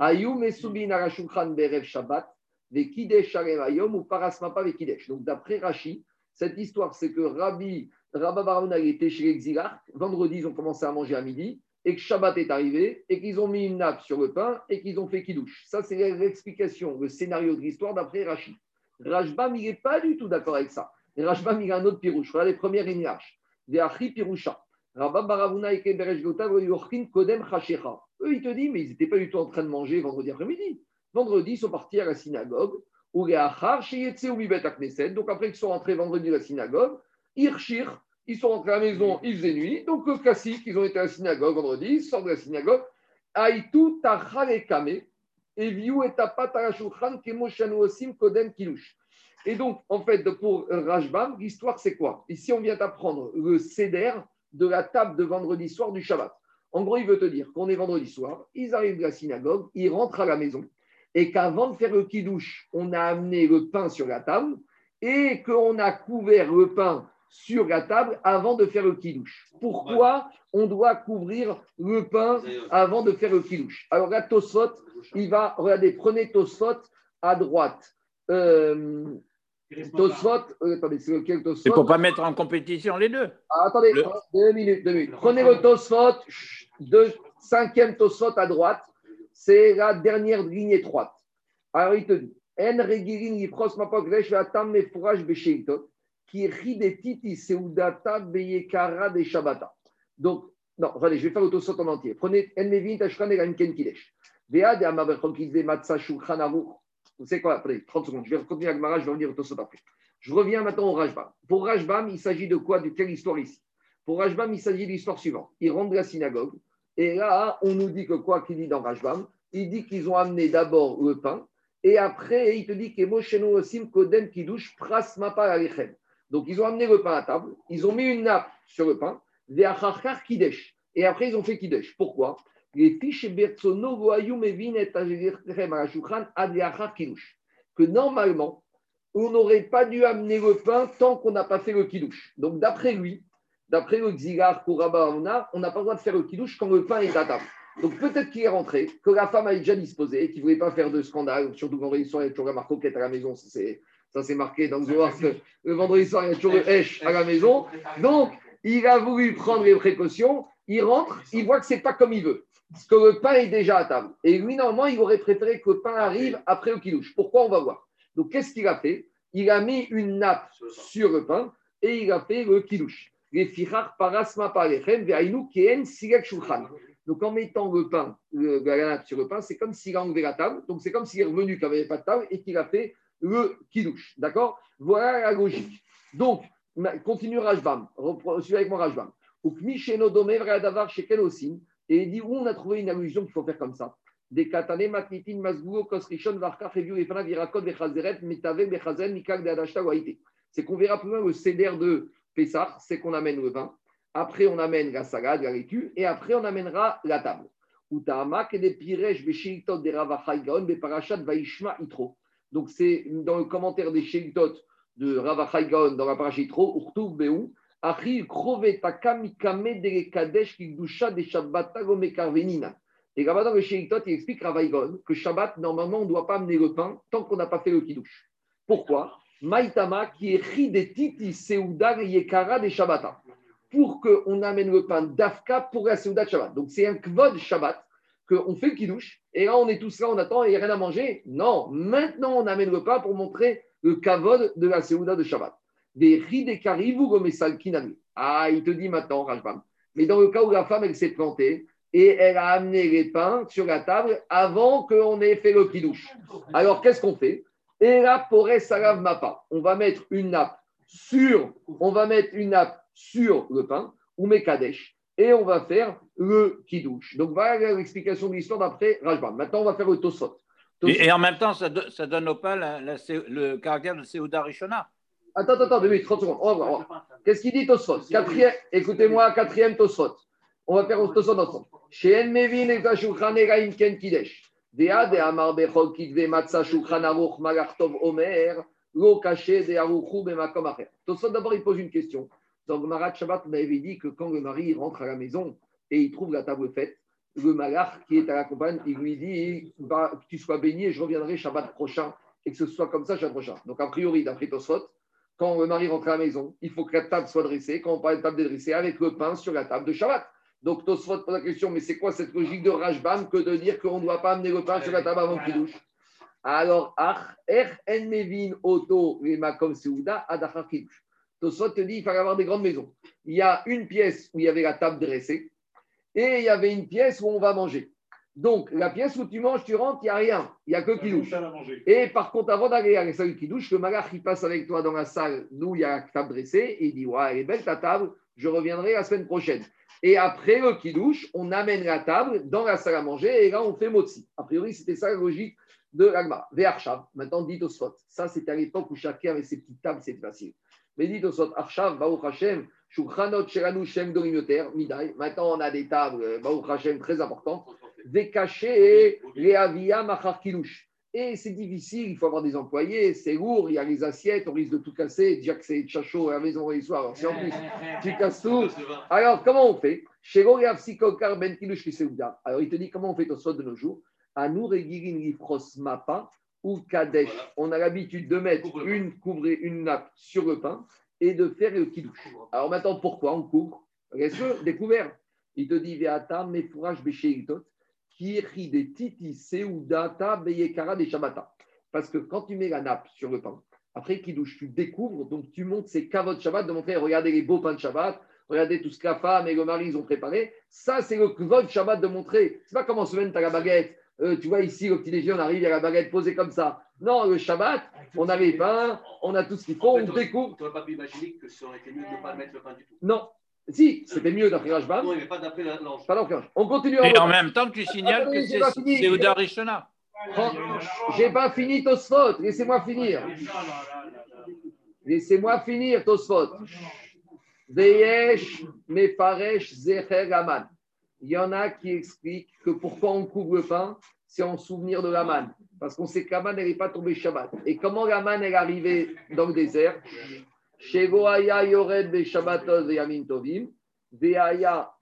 Ayum Esubin Arashukran Berev Shabbat, Vekidesh Ayom ou Parasmapa Vekidesh. Donc d'après Rashi, cette histoire, c'est que Rabbi, Rabba Barouna était chez l'exilarque. Vendredi, ils ont commencé à manger à midi et que Shabbat est arrivé, et qu'ils ont mis une nappe sur le pain, et qu'ils ont fait kidouche. Ça, c'est l'explication, le scénario de l'histoire d'après Rachid. Rajbam, il n'est pas du tout d'accord avec ça. Et Rajbam, il a un autre pirouche. Voilà les premières lignes Ve'achi pirusha. Rabba baravuna beresh kodem. Eux, ils te disent, mais ils n'étaient pas du tout en train de manger vendredi après-midi. Vendredi, ils sont partis à la synagogue. Donc après qu'ils sont rentrés vendredi à la synagogue, Irshir, ils sont rentrés à la maison, il faisait nuit. Donc, le classique, ils ont été à la synagogue vendredi, ils sortent de la synagogue. Aïtou tachalekame, et viou et osim kilush. Et donc, en fait, pour Rajbam, l'histoire, c'est quoi? Ici, on vient d'apprendre le céder de la table de vendredi soir du Shabbat. En gros, il veut te dire qu'on est vendredi soir, ils arrivent de la synagogue, ils rentrent à la maison, et qu'avant de faire le kidouche, on a amené le pain sur la table, et qu'on a couvert le pain sur la table avant de faire le kidouche. Pourquoi on doit couvrir le pain avant de faire le kidouche? Alors là, Tosfot, il va, regardez, prenez Tosfot à droite. Euh, Tosfot, euh, attendez, c'est lequel Tosfot C'est pour ne pas mettre en compétition les deux. Ah, attendez, deux minutes, deux minutes. Prenez le Tosfot, de, cinquième Tosfot à droite, c'est la dernière ligne étroite. Alors il te dit, En regirin yipros mapok vesh vatam mefouraj besheitot qui ridetiti seudata beyekara de Shabbata. Donc, non, allez, je vais faire l'autosot en entier. Prenez Tashkan et Ganken. Vous savez quoi Attendez, 30 secondes. Je vais continuer avec Mara, je vais revenir au Tosot après. Je reviens maintenant au Rajbam. Pour Rajbam, il s'agit de quoi De quelle histoire ici? Pour Rajbam, il s'agit de l'histoire suivante. Il rentre de la synagogue. Et là, on nous dit que quoi qu'il dit dans Rajbam? Il dit qu'ils ont amené d'abord le pain. Et après, il te dit que Mosheno Osim Kodem Kidush Pras Mapa Alechem. Donc, ils ont amené le pain à table, ils ont mis une nappe sur le pain. Et après, ils ont fait kidesh. Pourquoi? Que normalement, on n'aurait pas dû amener le pain tant qu'on n'a pas fait le kidouche. Donc, d'après lui, d'après le Xigar Kouraba on n'a pas le droit de faire le kidouche quand le pain est à table. Donc, peut-être qu'il est rentré, que la femme a déjà disposé, qu'il ne voulait pas faire de scandale, surtout quand il y a toujours la marque à la maison, c'est ça, c'est marqué dans le Zohar que le vendredi soir, il y a toujours le Hesh à la maison. Donc, il a voulu prendre les précautions. Il rentre, il voit que ce n'est pas comme il veut. Parce que le pain est déjà à table. Et lui, normalement, il aurait préféré que le pain arrive après le kilouche. Pourquoi? On va voir. Donc, qu'est-ce qu'il a fait? Il a mis une nappe sur le pain et il a fait le kilouche. Les parasma Donc, en mettant le pain, la nappe sur le pain, c'est comme s'il a enlevé la table. Donc, c'est comme s'il est revenu qu'il n'y avait pas de table et qu'il a fait le kidouche. D'accord? Voilà la logique. Donc, continue Rajbam. Suis avec moi Rajbam. Et il dit où on a trouvé une allusion qu'il faut faire comme ça? Des katane matnitin masguo kosrishon varka reviu et fana virakot bechazeret mitave bechazen mikak de adashta waite. C'est qu'on verra plus loin le céder de Pessah, c'est qu'on amène le vin. Après, on amène la salade, la laitue, et après, on amènera la table. Utamak et des piresh beshilitot de ravachai gaon beparashat vaishma itro. Donc, c'est dans le commentaire des Sheiktot de Rava Gaon dans la parachitro, Urtuv Beou, Achi Krovetaka Mikame de Kadesh Kigdusha de Shabbat Mekarvenina. Et là-bas dans le il explique Rava Gaon que Shabbat, normalement, on ne doit pas amener le pain tant qu'on n'a pas fait le Kiddush. Pourquoi? Maïtama qui est ri de Titi Seuda Yekara de Shabbata. Pour qu'on amène le pain d'Afka pour la Seuda de Shabbat. Donc, c'est un Kvod Shabbat qu'on fait le kidouche, et là on est tous là, on attend, et il n'y a rien à manger. Non, maintenant on amène le pain pour montrer le kavod de la Séouda de Shabbat. Des ridekarivu kinami. Ah, il te dit maintenant, Rajbam. Mais dans le cas où la femme, elle s'est plantée, et elle a amené les pains sur la table avant qu'on ait fait le kidouche. Alors qu'est-ce qu'on fait? Et là, pour salav mapa, on va mettre une nappe sur, on va mettre une nappe sur le pain, ou mekadesh, et on va faire le Kiddush. Donc voilà l'explication de l'histoire d'après Rajban. Maintenant, on va faire le Tosot. Et, en même temps, ça, donne au pas le caractère de Seouda Rishona. Attends, attends, 30 secondes. Qu'est-ce qu'il dit Tosot? Quatrième, écoutez-moi, quatrième Tosot. On va faire le Tosot ensemble. Chez Enmevin et Ken Kidesh. Dea de Amar Bechol Kidve Aruch Malartov Omer. Lo caché de Aruchu Bemakom Acher. Tosot d'abord, il pose une question. Dans le Marat Shabbat, on avait dit que quand le mari rentre à la maison et il trouve la table faite, le malach qui est à la compagne, il lui dit bah, tu sois béni et je reviendrai Shabbat prochain et que ce soit comme ça Shabbat prochain. Donc, a priori, d'après Tosot, quand le mari rentre à la maison, il faut que la table soit dressée. Quand on parle de table dressée, avec le pain sur la table de Shabbat. Donc, Tosot pose la question mais c'est quoi cette logique de Rajbam que de dire qu'on ne doit pas amener le pain sur la table avant qu'il douche? Alors, Er En Mevin Oto Makom Seuda Adachar Kiddush. Tosot te dit qu'il fallait avoir des grandes maisons. Il y a une pièce où il y avait la table dressée et il y avait une pièce où on va manger. Donc, la pièce où tu manges, tu rentres, il n'y a rien. Il n'y a que qui douche. Et par contre, avant d'aller à la salle qui douche, le malach, il passe avec toi dans la salle d'où il y a la table dressée et il dit Ouais, elle est belle ta table, je reviendrai la semaine prochaine. Et après le qui douche, on amène la table dans la salle à manger et là, on fait motzi. A priori, c'était ça la logique de l'agma. Ve'arshav, maintenant dit au spot. Ça, c'était à l'époque où chacun avait ses petites tables, c'est facile. Mais dit au spot, Arshav, Baruch Hashem, Shulchanot Shelanu Shem Dorimioter, Midai. Maintenant, on a des tables, euh, Baruch Hashem, très importantes et les avia machar Et c'est difficile, il faut avoir des employés, c'est lourd, il y a les assiettes, on risque de tout casser. Déjà que c'est chaud à la maison les soirs, alors si en plus tu casses tout. Alors comment on fait? Ben Alors il te dit comment on fait au sol de nos jours? mapa ou kadesh. On a l'habitude de mettre une, couvrir une nappe sur le pain et de faire le kidouche. Alors maintenant, pourquoi on couvre? Bien découvert. Il te dit, Veata, mes fourrages béchéitot. Parce que quand tu mets la nappe sur le pain, après qui douche, tu découvres, donc tu montes ces cavots de Shabbat de montrer, regardez les beaux pains de Shabbat, regardez tout ce que la femme et le mari ils ont préparé. Ça, c'est le kavod Shabbat de montrer. C'est pas comme en semaine, tu as la baguette. Euh, tu vois ici, au petit déjeuner, on arrive, il y a la baguette posée comme ça. Non, le Shabbat, on a les pains, on a tout ce qu'il faut, on découvre. Tu n'aurais pas pu imaginer que ça aurait été mieux de ne pas mettre le pain du tout. Non, si, c'était mieux d'après Rajbam. Non, il n'y pas d'après l'ange. Pas d'après On continue. Et en même temps, tu signales que c'est Ouda Rishona. J'ai pas fini Tosfot. Laissez-moi finir. Laissez-moi finir Tosfot. Veyesh mefaresh zecher aman. Il y en a qui expliquent que pourquoi on couvre le pain, c'est en souvenir de l'Aman. Parce qu'on sait que l'Aman, elle n'est pas tombée Shabbat. Et comment l'Aman est arrivée dans le désert? Shegoaya Yored be Shabbatos Yamin Tovim, Veaya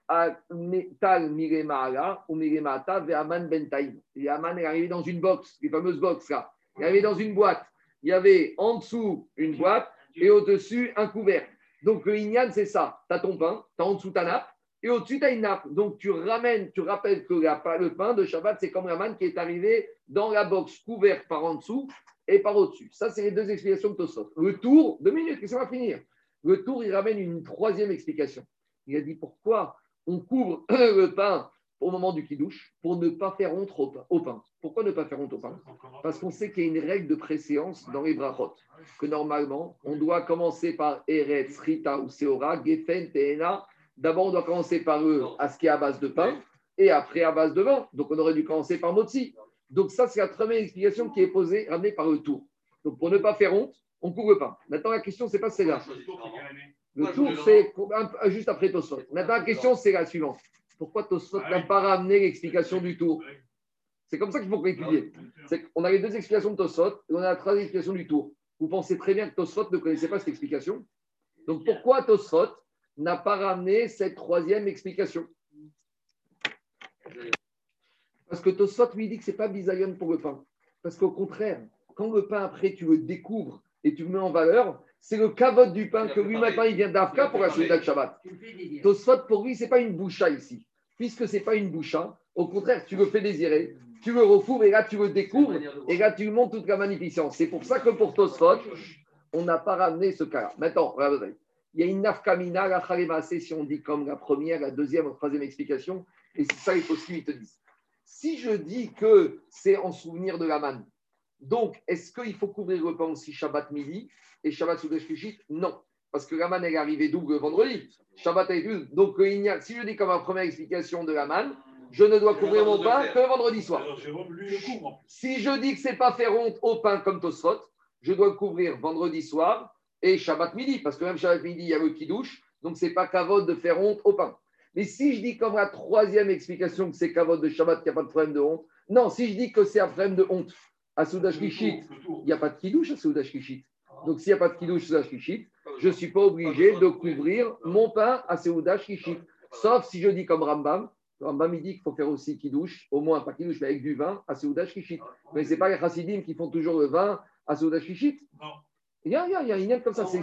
Tal Miremara ou Miremata ve Aman Bentaim. Et Aman est arrivé dans une box, les fameuses box là. Il est arrivé dans une boîte. Il y avait en dessous une boîte et au-dessus un couvert. Donc le c'est ça. Tu as ton pain, tu as en dessous ta nappe et au-dessus tu as une nappe. Donc tu ramènes, tu rappelles que le pain de Shabbat, c'est comme Aman qui est arrivé dans la box couverte par en dessous et par au-dessus. Ça, c'est les deux explications de Tosot. Le tour, deux minutes, ça va finir? Le tour, il ramène une troisième explication. Il a dit pourquoi on couvre le pain au moment du kidouche pour ne pas faire honte au pain. Pourquoi ne pas faire honte au pain? Parce qu'on sait qu'il y a une règle de préséance dans les brachot, que normalement, on doit commencer par Eretz, Rita ou Seora, Gefen, Teena. D'abord, on doit commencer par eux à ce qui est à base de pain, et après à base de vin. Donc, on aurait dû commencer par Motzi. Donc ça, c'est la première explication qui est posée, ramenée par le tour. Donc pour ne pas faire honte, on couvre pas. Maintenant, la question, c'est pas celle-là. Le tour, c'est juste après Tosfot. Maintenant, la question, c'est la suivante. Pourquoi Tosfot n'a pas ramené l'explication du tour C'est comme ça qu'il faut étudier. On a les deux explications de Tosfot et on a la troisième explication du tour. Vous pensez très bien que Tosfot ne connaissait pas cette explication. Donc pourquoi Tosfot n'a pas ramené cette troisième explication parce que Tosot lui dit que ce n'est pas bisayon pour le pain. Parce qu'au contraire, quand le pain, après, tu le découvres et tu le mets en valeur, c'est le cavote du pain que lui, maintenant, il vient d'Afka pour la de Shabbat. Tosot, pour lui, ce n'est pas une boucha ici. Puisque ce n'est pas une boucha, au contraire, tu le fais désirer, tu le recouvres et là, tu le découvres et là, tu lui montres toute la magnificence. C'est pour ça que pour Tosot, on n'a pas ramené ce cas-là. Maintenant, il y a une nafkamina, la si on dit comme la première, la deuxième, la troisième explication, et c'est ça les possibles, ils te disent. Si je dis que c'est en souvenir de la manne, donc est-ce qu'il faut couvrir le pain aussi Shabbat midi et Shabbat Soudesh Non. parce que la manne, elle est arrivée double vendredi? Shabbat est Donc, il y a, si je dis comme ma première explication de la manne, je ne dois couvrir mon pain que vendredi soir. Si je dis que ce n'est pas faire honte au pain comme Tosfot, je dois le couvrir vendredi soir et Shabbat midi, parce que même Shabbat midi, il y a le qui douche, donc ce n'est pas kavod de faire honte au pain. Mais si je dis comme la troisième explication que c'est kavod de Shabbat, qu'il n'y a pas de problème de honte, non, si je dis que c'est un problème de honte, à Soudash Kishit, il n'y a pas de kidouche à Soudash Kishit. Donc s'il n'y a pas de kidouche à Soudash Kishit, je ne suis pas obligé de couvrir mon pain à Soudash Kishit. Sauf si je dis comme Rambam, Rambam il dit qu'il faut faire aussi kidouche, au moins pas kidouche, mais avec du vin à Soudash Kishit. Mais ce n'est pas les chassidim qui font toujours le vin à Soudash Kishit. Il y a, il y a, il y a une comme ça. C'est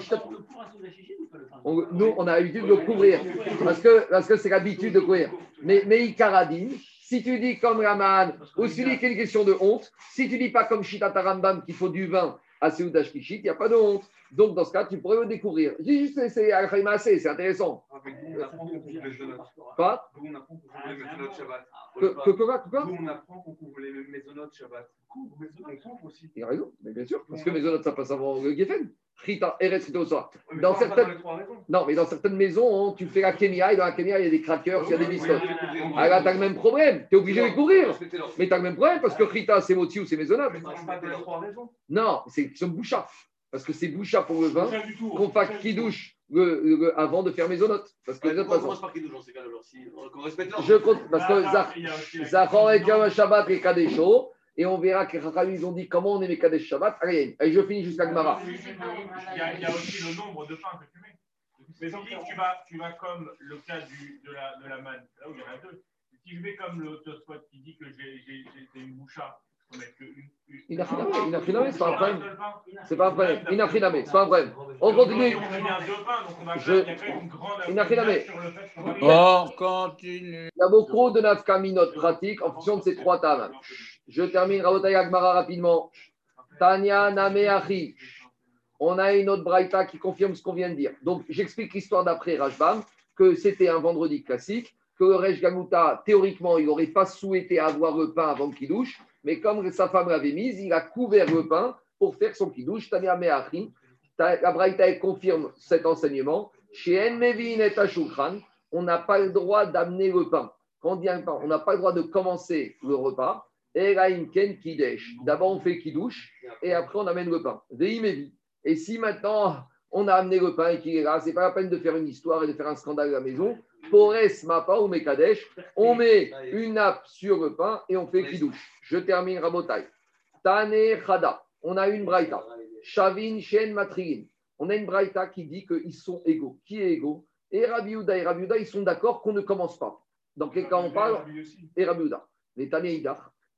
nous, on a l'habitude de le couvrir parce que parce que c'est l'habitude de couvrir. Mais, mais Ikaradine, si tu dis comme Raman, ou si tu dis qu'il y a une question de honte, si tu dis pas comme Shita Tarambam qu'il faut du vin à Seoudash Kishit, il n'y a pas de honte. Donc, dans ce cas, tu pourrais le découvrir. J'ai juste, c'est c'est intéressant. Quoi? Que quoi on apprend qu'on couvre les maisonnotes Shabbat. Il a raison, mais bien sûr, parce que maisonnotes, ça passe avant le Geffen. Dans certaines... Non, mais dans certaines maisons, hein, tu fais la Kenya, et dans la Kenya, il y a des crackers, il y a des biscottes. Ah là, tu as le même problème. Tu es obligé de les couvrir. Mais tu as le même problème parce que Rita, c'est Moti ou c'est maisonnable. Non, c'est bouchard. Parce que c'est boucha pour le vin qu'on fait qui douche avant de faire maisonnote. Parce que les autres commence par qui douche dans ces cas-là qu'on respecte Je compte, parce que Zachor et Shabbat et Kadesh et on verra que ils ont dit comment on est les Kadesh Shabbat. Allez, et je finis jusqu'à Gmara. Il y a aussi le nombre de pains que tu mets. Mais si tu vas, tu vas comme le cas du, de, la, de la manne, là où il y en a deux. Si je vais comme le Tosfot qui dit que j'ai une boucha, il a Inafriname, c'est pas un problème. C'est pas un problème. Inafriname, c'est pas un problème. On continue. Je... Inafriname. On continue. Il y a beaucoup de nafkaminot pratiques en fonction de ces trois tames. Je termine Agmara rapidement. Tanya Nameachi. On a une autre braïta qui confirme ce qu'on vient de dire. Donc, j'explique l'histoire d'après Rajbam, que c'était un vendredi classique, que Rej Gamuta, théoriquement, il n'aurait pas souhaité avoir le pain avant qu'il douche, mais comme sa femme l'avait mise, il a couvert le pain pour faire son kidouche. Tania Meachim. La Braïta confirme cet enseignement. Chez Enmevin et on n'a pas le droit d'amener le pain. Quand on dit un pain, on n'a pas le droit de commencer le repas. D'abord, on fait kidouche et après, on amène le pain. Et si maintenant, on a amené le pain et qu'il est là, ce n'est pas la peine de faire une histoire et de faire un scandale à la maison. Pores Mapa ou Mekadesh, on met une nappe sur le pain et on fait kidouche. Je termine Rabotai. Tane Khada, on a une braïta. Shavin Shen Matriin. On a une braïta qui dit qu'ils sont égaux. Qui est égaux? Et Rabbi et Rabbi ils sont d'accord qu'on ne commence pas. Dans quel cas on parle? Et Rabbi Les Tane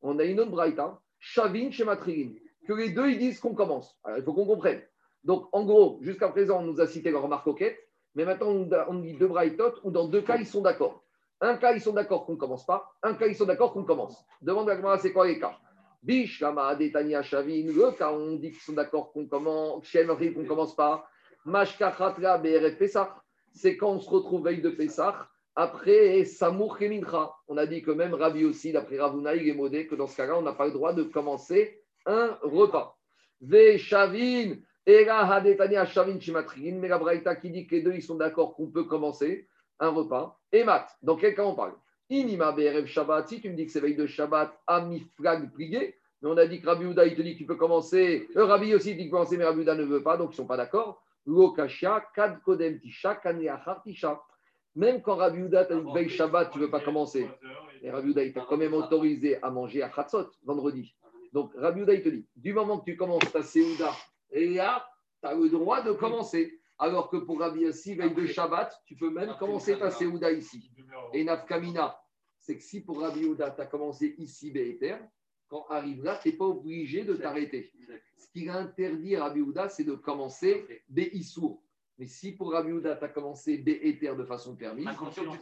On a une autre braïta. Shavin Shen Matriin. Que les deux, ils disent qu'on commence. Il faut qu'on comprenne. Donc, en gros, jusqu'à présent, on nous a cité leur remarque coquette. Mais maintenant, on dit deux braïtot où dans deux cas, ils sont d'accord. Un cas, ils sont d'accord qu'on ne commence pas. Un cas, ils sont d'accord qu'on commence. Demande à c'est quoi les cas? Bish, Lama, Detania, Shavin. Le cas, on dit qu'ils sont d'accord qu'on commence, qu'on ne commence pas. Mashka, Khatla, BRF, Pessah. C'est quand on se retrouve veille de Pessah. Après, Samour Kemincha. On a dit que même Ravi aussi, d'après Ravuna, il est modé que dans ce cas-là, on n'a pas le droit de commencer un repas. Ve Shavin. Et là, mais la qui dit que les deux ils sont d'accord qu'on peut commencer un repas. Et mat, dans quel cas on parle? Inima BRF Shabbat, si tu me dis que c'est veille de Shabbat, Amiflag plié, mais on a dit que Rabbi Houda, il te dit qu'il peut commencer, euh, Rabbi aussi dit qu'il peut commencer, mais Rabbi Houda ne veut pas, donc ils ne sont pas d'accord. Lokasha, Kad Kodem Tisha, Tisha. Même quand Rabbi Houda t'a dit veille Shabbat, tu ne veux pas commencer. Et Rabbi Houda, il t'a quand même autorisé à manger à Khatzot vendredi. Donc Rabbi Houda, il te dit, du moment que tu commences ta Seouda et là, tu as le droit de commencer. Alors que pour Rabbi Yassi, veille de Shabbat, tu peux même commencer ta Seouda ici. Et Nafkamina, c'est que si pour Rabbi Yehuda, tu as commencé ici, Béhéter, quand arrive là, tu n'es pas obligé de t'arrêter. Ce qu'il a interdit à Rabbi Yehuda, c'est de commencer Béhissour. Mais si pour Yehuda, tu as commencé Béhéter de façon permise. À condition que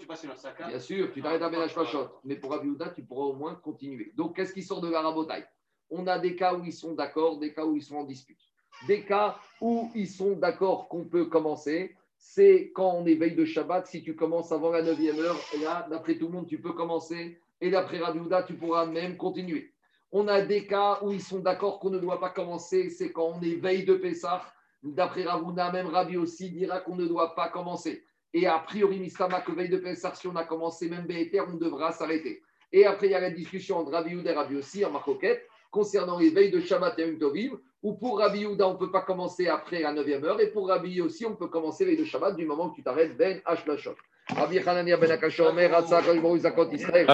tu passes, passes Saka. Bien sûr, tu t'arrêtes à Pachot. Mais pour Rabbi Yehuda, tu pourras au moins continuer. Donc, qu'est-ce qui sort de la rabotaille On a des cas où ils sont d'accord, des cas où ils sont en dispute des cas où ils sont d'accord qu'on peut commencer. C'est quand on est veille de Shabbat, si tu commences avant la 9e heure, là, d'après tout le monde, tu peux commencer. Et d'après Radouda, tu pourras même continuer. On a des cas où ils sont d'accord qu'on ne doit pas commencer, c'est quand on est veille de Pessah. D'après Ravuna, même Rabi aussi dira qu'on ne doit pas commencer. Et a priori, Mistama, que veille de Pessar, si on a commencé même Béhéter, on devra s'arrêter. Et après, il y a la discussion entre Rabbi Houda et Rabbi aussi en marcoquette concernant les veilles de Shabbat et Tovim, où pour Rabbi Houda, on ne peut pas commencer après la 9e heure, et pour Rabbi aussi, on peut commencer veille de Shabbat du moment que tu t'arrêtes Ben Hashlashot. Rabbi Hanania Ben Akashor, Mer Hatzak, Israël,